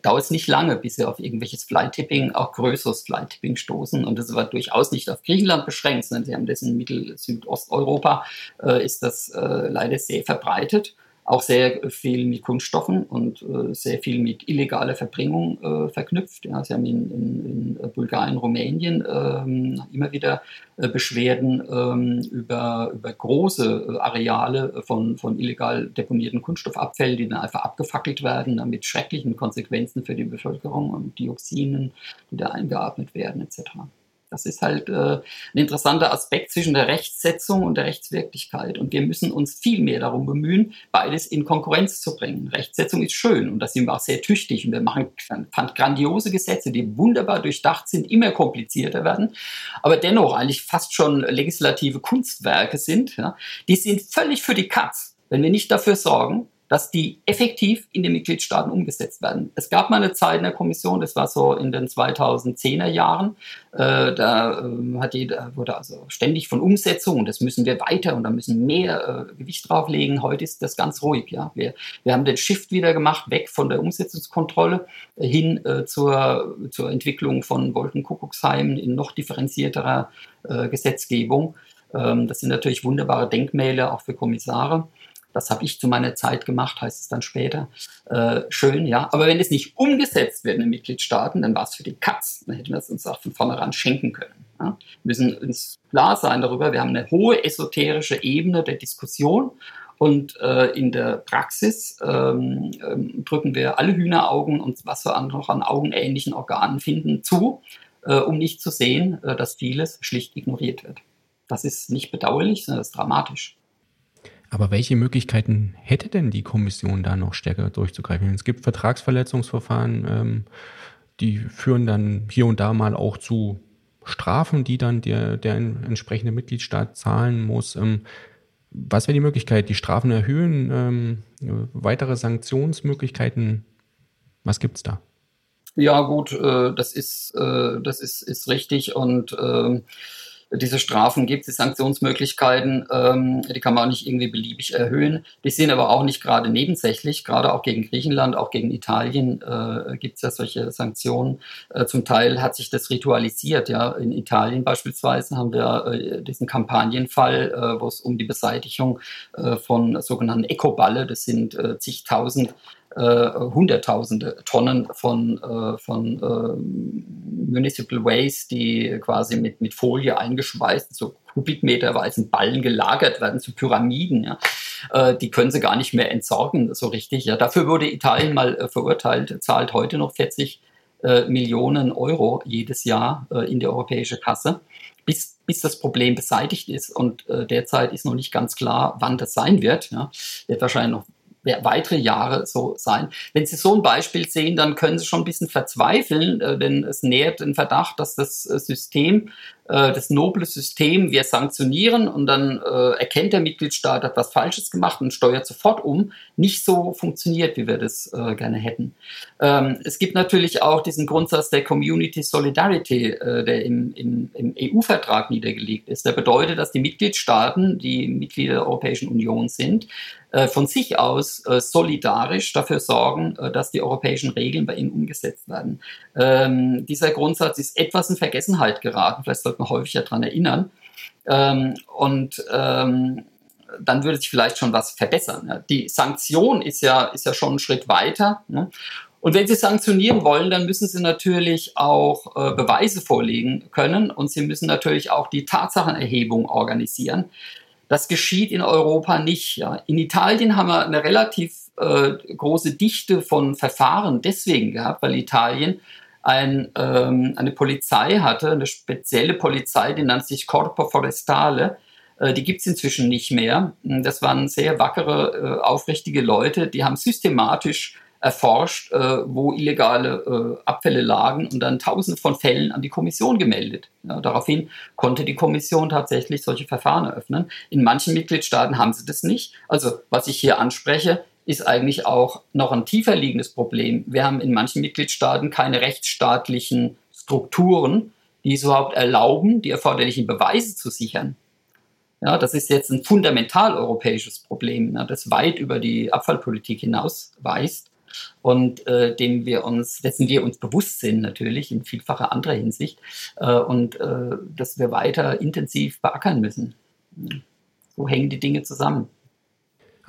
dauert es nicht lange, bis sie auf irgendwelches Fly-Tipping, auch größeres Fly-Tipping stoßen. Und das war durchaus nicht auf Griechenland beschränkt, sondern sie haben das in Mittel-Südosteuropa, äh, ist das äh, leider sehr verbreitet auch sehr viel mit Kunststoffen und äh, sehr viel mit illegaler Verbringung äh, verknüpft. Ja, sie haben in, in, in Bulgarien, Rumänien ähm, immer wieder äh, Beschwerden ähm, über, über große äh, Areale von, von illegal deponierten Kunststoffabfällen, die dann einfach abgefackelt werden, mit schrecklichen Konsequenzen für die Bevölkerung und Dioxinen, die da eingeatmet werden etc. Das ist halt äh, ein interessanter Aspekt zwischen der Rechtssetzung und der Rechtswirklichkeit. Und wir müssen uns viel mehr darum bemühen, beides in Konkurrenz zu bringen. Rechtssetzung ist schön und da sind wir auch sehr tüchtig. Und wir machen grandiose Gesetze, die wunderbar durchdacht sind, immer komplizierter werden, aber dennoch eigentlich fast schon legislative Kunstwerke sind. Ja, die sind völlig für die Katz, wenn wir nicht dafür sorgen, dass die effektiv in den Mitgliedstaaten umgesetzt werden. Es gab mal eine Zeit in der Kommission, das war so in den 2010er Jahren, äh, da äh, hat jeder, wurde also ständig von Umsetzung und das müssen wir weiter und da müssen mehr äh, Gewicht drauflegen. Heute ist das ganz ruhig. Ja, wir, wir haben den Shift wieder gemacht, weg von der Umsetzungskontrolle hin äh, zur, zur Entwicklung von Wolkenkuckucksheimen in noch differenzierterer äh, Gesetzgebung. Ähm, das sind natürlich wunderbare Denkmäler auch für Kommissare. Das habe ich zu meiner Zeit gemacht, heißt es dann später. Äh, schön, ja. Aber wenn es nicht umgesetzt wird in den Mitgliedstaaten, dann war es für die Katz. Dann hätten wir es uns auch von vornherein schenken können. Ja. Wir müssen uns klar sein darüber, wir haben eine hohe esoterische Ebene der Diskussion und äh, in der Praxis ähm, ähm, drücken wir alle Hühneraugen und was wir noch an augenähnlichen Organen finden zu, äh, um nicht zu sehen, äh, dass vieles schlicht ignoriert wird. Das ist nicht bedauerlich, sondern das ist dramatisch. Aber welche Möglichkeiten hätte denn die Kommission da noch stärker durchzugreifen? Es gibt Vertragsverletzungsverfahren, ähm, die führen dann hier und da mal auch zu Strafen, die dann der, der entsprechende Mitgliedstaat zahlen muss. Ähm, was wäre die Möglichkeit? Die Strafen erhöhen, ähm, weitere Sanktionsmöglichkeiten? Was gibt es da? Ja, gut, äh, das ist, äh, das ist, ist richtig und äh, diese Strafen gibt, die Sanktionsmöglichkeiten, ähm, die kann man auch nicht irgendwie beliebig erhöhen. Die sind aber auch nicht gerade nebensächlich, gerade auch gegen Griechenland, auch gegen Italien äh, gibt es ja solche Sanktionen. Äh, zum Teil hat sich das ritualisiert. Ja, in Italien beispielsweise haben wir äh, diesen Kampagnenfall, äh, wo es um die Beseitigung äh, von sogenannten Ecoballe, das sind äh, zigtausend Hunderttausende Tonnen von, äh, von äh, Municipal Waste, die quasi mit, mit Folie eingeschweißt, so kubikmeterweisen Ballen gelagert werden zu Pyramiden. Ja. Äh, die können sie gar nicht mehr entsorgen, so richtig. Ja. Dafür wurde Italien mal äh, verurteilt, zahlt heute noch 40 äh, Millionen Euro jedes Jahr in die europäische Kasse. Bis, bis das Problem beseitigt ist. Und derzeit ist noch nicht ganz klar, wann das sein wird. Ja. Wird wahrscheinlich noch weitere Jahre so sein. Wenn Sie so ein Beispiel sehen, dann können Sie schon ein bisschen verzweifeln, äh, denn es nährt den Verdacht, dass das äh, System äh, das noble System, wir sanktionieren und dann äh, erkennt der Mitgliedstaat, hat was Falsches gemacht und steuert sofort um, nicht so funktioniert, wie wir das äh, gerne hätten. Ähm, es gibt natürlich auch diesen Grundsatz der Community Solidarity, äh, der im, im, im EU-Vertrag niedergelegt ist. Der bedeutet, dass die Mitgliedstaaten, die Mitglieder der Europäischen Union sind, äh, von sich aus solidarisch dafür sorgen, dass die europäischen Regeln bei ihnen umgesetzt werden. Ähm, dieser Grundsatz ist etwas in Vergessenheit geraten. Vielleicht man häufiger daran erinnern. Ähm, und ähm, dann würde sich vielleicht schon was verbessern. Ja. Die Sanktion ist ja, ist ja schon ein Schritt weiter. Ne? Und wenn Sie sanktionieren wollen, dann müssen Sie natürlich auch äh, Beweise vorlegen können und Sie müssen natürlich auch die Tatsachenerhebung organisieren. Das geschieht in Europa nicht. Ja. In Italien haben wir eine relativ äh, große Dichte von Verfahren deswegen gehabt, weil Italien ein, ähm, eine Polizei hatte, eine spezielle Polizei, die nannte sich Corpo Forestale. Äh, die gibt es inzwischen nicht mehr. Das waren sehr wackere, äh, aufrichtige Leute, die haben systematisch erforscht, äh, wo illegale äh, Abfälle lagen und dann tausende von Fällen an die Kommission gemeldet. Ja, daraufhin konnte die Kommission tatsächlich solche Verfahren eröffnen. In manchen Mitgliedstaaten haben sie das nicht. Also was ich hier anspreche, ist eigentlich auch noch ein tiefer liegendes Problem. Wir haben in manchen Mitgliedstaaten keine rechtsstaatlichen Strukturen, die es überhaupt erlauben, die erforderlichen Beweise zu sichern. Ja, das ist jetzt ein fundamental europäisches Problem, ja, das weit über die Abfallpolitik hinaus weist und äh, dem wir uns, dessen wir uns bewusst sind natürlich in vielfacher anderer Hinsicht äh, und äh, dass wir weiter intensiv beackern müssen. So hängen die Dinge zusammen.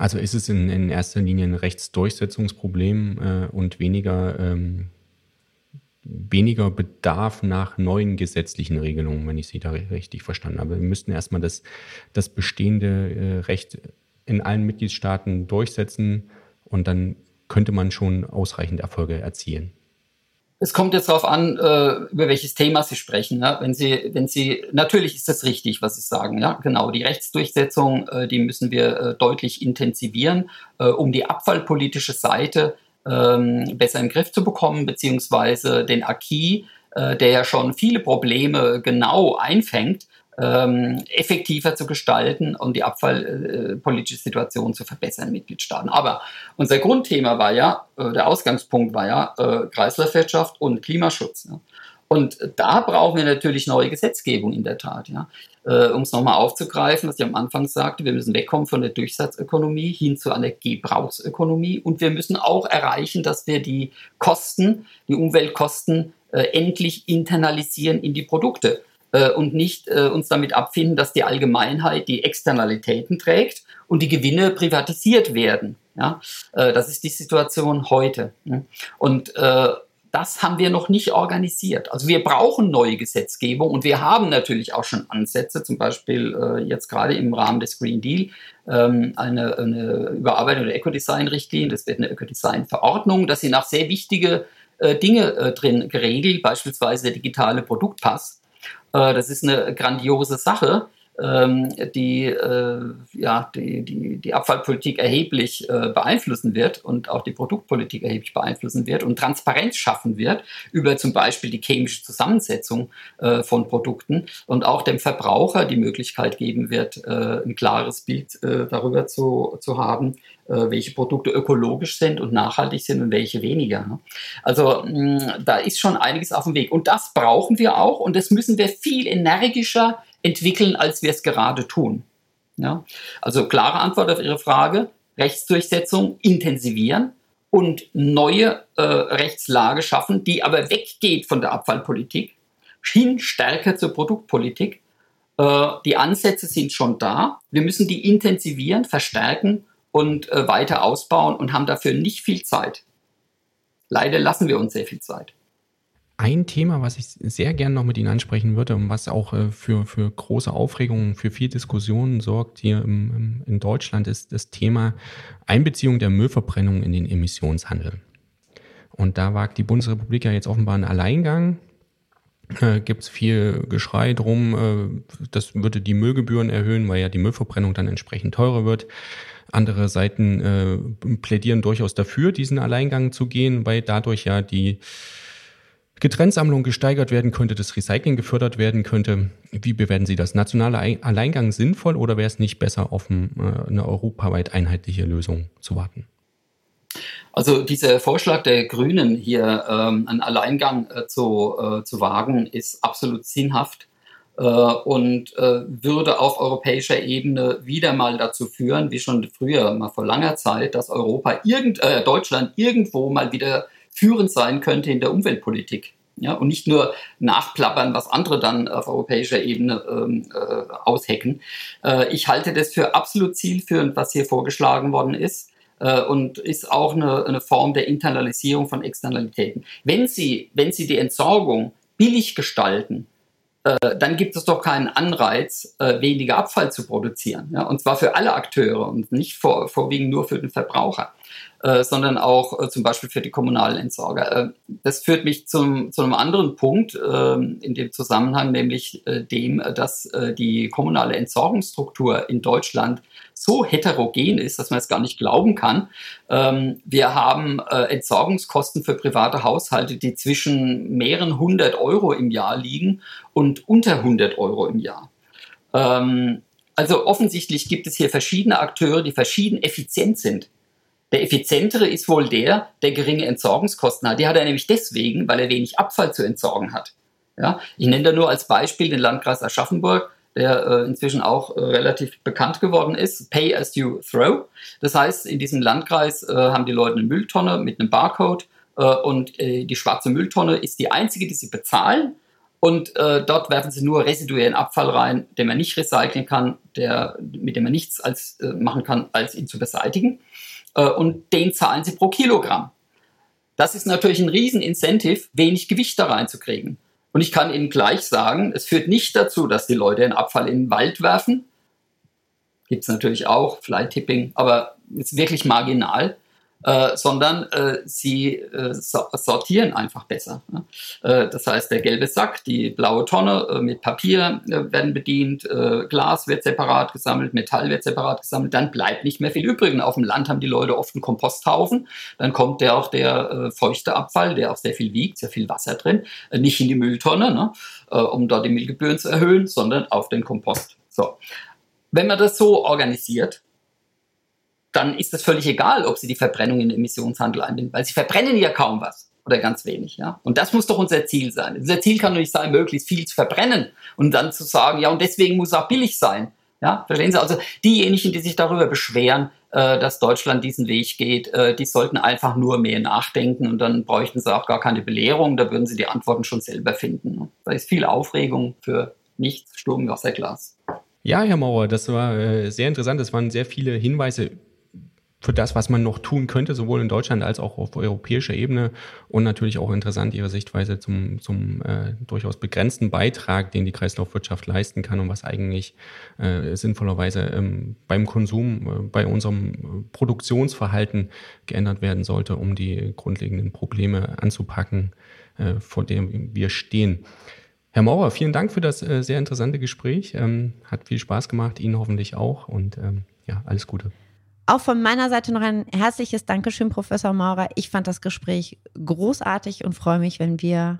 Also ist es in, in erster Linie ein Rechtsdurchsetzungsproblem äh, und weniger ähm, weniger Bedarf nach neuen gesetzlichen Regelungen, wenn ich Sie da richtig verstanden habe. Wir müssten erstmal das, das bestehende äh, Recht in allen Mitgliedstaaten durchsetzen und dann könnte man schon ausreichend Erfolge erzielen. Es kommt jetzt darauf an, äh, über welches Thema Sie sprechen. Ne? Wenn Sie, wenn Sie, natürlich ist das richtig, was Sie sagen. Ja, genau. Die Rechtsdurchsetzung, äh, die müssen wir äh, deutlich intensivieren, äh, um die abfallpolitische Seite ähm, besser den Griff zu bekommen, beziehungsweise den Acquis, äh, der ja schon viele Probleme genau einfängt, ähm, effektiver zu gestalten und die abfallpolitische äh, Situation zu verbessern in Mitgliedstaaten. Aber unser Grundthema war ja, äh, der Ausgangspunkt war ja äh, Kreislaufwirtschaft und Klimaschutz. Ja. Und da brauchen wir natürlich neue Gesetzgebung in der Tat. Ja. Äh, um es nochmal aufzugreifen, was ich am Anfang sagte, wir müssen wegkommen von der Durchsatzökonomie hin zu einer Gebrauchsökonomie und wir müssen auch erreichen, dass wir die Kosten, die Umweltkosten äh, endlich internalisieren in die Produkte äh, und nicht äh, uns damit abfinden, dass die Allgemeinheit die Externalitäten trägt und die Gewinne privatisiert werden. Ja, äh, das ist die Situation heute. Und äh, das haben wir noch nicht organisiert. Also wir brauchen neue Gesetzgebung und wir haben natürlich auch schon Ansätze, zum Beispiel äh, jetzt gerade im Rahmen des Green Deal, ähm, eine, eine Überarbeitung der Ecodesign-Richtlinie, das wird eine Ecodesign-Verordnung, dass sie nach sehr wichtige äh, Dinge äh, drin geregelt, beispielsweise der digitale Produktpass. Äh, das ist eine grandiose Sache die, äh, ja, die, die, die Abfallpolitik erheblich äh, beeinflussen wird und auch die Produktpolitik erheblich beeinflussen wird und Transparenz schaffen wird über zum Beispiel die chemische Zusammensetzung äh, von Produkten und auch dem Verbraucher die Möglichkeit geben wird, ein klares Bild darüber zu, zu haben, welche Produkte ökologisch sind und nachhaltig sind und welche weniger. Ne? Also da ist schon einiges auf dem Weg und das brauchen wir auch und das müssen wir viel energischer entwickeln, als wir es gerade tun. Ja? Also klare Antwort auf Ihre Frage, Rechtsdurchsetzung intensivieren und neue äh, Rechtslage schaffen, die aber weggeht von der Abfallpolitik, hin stärker zur Produktpolitik. Äh, die Ansätze sind schon da. Wir müssen die intensivieren, verstärken und äh, weiter ausbauen und haben dafür nicht viel Zeit. Leider lassen wir uns sehr viel Zeit. Ein Thema, was ich sehr gerne noch mit Ihnen ansprechen würde und was auch äh, für, für große Aufregungen, für viel Diskussionen sorgt hier im, in Deutschland, ist das Thema Einbeziehung der Müllverbrennung in den Emissionshandel. Und da wagt die Bundesrepublik ja jetzt offenbar einen Alleingang. Äh, Gibt es viel Geschrei drum, äh, das würde die Müllgebühren erhöhen, weil ja die Müllverbrennung dann entsprechend teurer wird. Andere Seiten äh, plädieren durchaus dafür, diesen Alleingang zu gehen, weil dadurch ja die Getrenntsammlung gesteigert werden könnte, das Recycling gefördert werden könnte. Wie bewerten Sie das? Nationaler Alleingang sinnvoll oder wäre es nicht besser, auf äh, eine europaweit einheitliche Lösung zu warten? Also dieser Vorschlag der Grünen hier, ähm, einen Alleingang äh, zu, äh, zu wagen, ist absolut sinnhaft äh, und würde auf europäischer Ebene wieder mal dazu führen, wie schon früher, mal vor langer Zeit, dass Europa, irgend, Deutschland irgendwo mal wieder führend sein könnte in der Umweltpolitik. Ja, und nicht nur nachplappern, was andere dann auf europäischer Ebene ähm, äh, aushecken. Äh, ich halte das für absolut zielführend, was hier vorgeschlagen worden ist äh, und ist auch eine, eine Form der Internalisierung von Externalitäten. Wenn Sie, wenn Sie die Entsorgung billig gestalten, äh, dann gibt es doch keinen Anreiz, äh, weniger Abfall zu produzieren. Ja? Und zwar für alle Akteure und nicht vor, vorwiegend nur für den Verbraucher. Äh, sondern auch äh, zum Beispiel für die kommunalen Entsorger. Äh, das führt mich zum, zu einem anderen Punkt ähm, in dem Zusammenhang, nämlich dem, dass die kommunale Entsorgungsstruktur in Deutschland so heterogen ist, dass man es gar nicht glauben kann. Ähm, wir haben äh, Entsorgungskosten für private Haushalte, die zwischen mehreren hundert Euro im Jahr liegen und unter 100 Euro im Jahr. Ähm, also offensichtlich gibt es hier verschiedene Akteure, die verschieden effizient sind. Der effizientere ist wohl der, der geringe Entsorgungskosten hat. Die hat er nämlich deswegen, weil er wenig Abfall zu entsorgen hat. Ja, ich nenne da nur als Beispiel den Landkreis Aschaffenburg, der äh, inzwischen auch äh, relativ bekannt geworden ist. Pay as you throw. Das heißt, in diesem Landkreis äh, haben die Leute eine Mülltonne mit einem Barcode äh, und äh, die schwarze Mülltonne ist die einzige, die sie bezahlen. Und äh, dort werfen sie nur residuellen Abfall rein, den man nicht recyceln kann, der, mit dem man nichts als, machen kann, als ihn zu beseitigen. Und den zahlen sie pro Kilogramm. Das ist natürlich ein Riesenincentive, wenig Gewicht da reinzukriegen. Und ich kann Ihnen gleich sagen, es führt nicht dazu, dass die Leute den Abfall in den Wald werfen. Gibt es natürlich auch, Fly-Tipping, aber ist wirklich marginal äh, sondern äh, sie äh, sortieren einfach besser. Ne? Äh, das heißt, der gelbe Sack, die blaue Tonne äh, mit Papier werden bedient, Glas wird separat gesammelt, Metall wird separat gesammelt, dann bleibt nicht mehr viel übrig. Und auf dem Land haben die Leute oft einen Komposthaufen, dann kommt der auch der äh, feuchte Abfall, der auch sehr viel wiegt, sehr viel Wasser drin, nicht in die Mülltonne, ne? äh, um dort die Müllgebühren zu erhöhen, sondern auf den Kompost. So. Wenn man das so organisiert, dann ist es völlig egal, ob sie die Verbrennung in den Emissionshandel einbinden, weil sie verbrennen ja kaum was oder ganz wenig. Ja? Und das muss doch unser Ziel sein. Unser Ziel kann doch nicht sein, möglichst viel zu verbrennen und dann zu sagen, ja, und deswegen muss es auch billig sein. Ja, verstehen Sie? Also diejenigen, die sich darüber beschweren, äh, dass Deutschland diesen Weg geht, äh, die sollten einfach nur mehr nachdenken und dann bräuchten sie auch gar keine Belehrung, da würden sie die Antworten schon selber finden. Da ist viel Aufregung für nichts, Sturm, Wasserglas. Ja, Herr Mauer, das war äh, sehr interessant. Es waren sehr viele Hinweise für das, was man noch tun könnte, sowohl in Deutschland als auch auf europäischer Ebene und natürlich auch interessant Ihre Sichtweise zum, zum äh, durchaus begrenzten Beitrag, den die Kreislaufwirtschaft leisten kann und was eigentlich äh, sinnvollerweise ähm, beim Konsum, äh, bei unserem Produktionsverhalten geändert werden sollte, um die grundlegenden Probleme anzupacken, äh, vor denen wir stehen. Herr Maurer, vielen Dank für das äh, sehr interessante Gespräch. Ähm, hat viel Spaß gemacht, Ihnen hoffentlich auch und ähm, ja, alles Gute. Auch von meiner Seite noch ein herzliches Dankeschön, Professor Maurer. Ich fand das Gespräch großartig und freue mich, wenn wir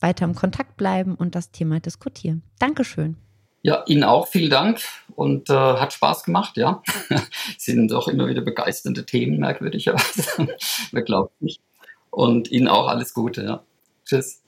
weiter im Kontakt bleiben und das Thema diskutieren. Dankeschön. Ja, Ihnen auch vielen Dank und äh, hat Spaß gemacht, ja. sind doch immer wieder begeisternde Themen, merkwürdigerweise. Wer glaubt nicht. Und Ihnen auch alles Gute, ja. Tschüss.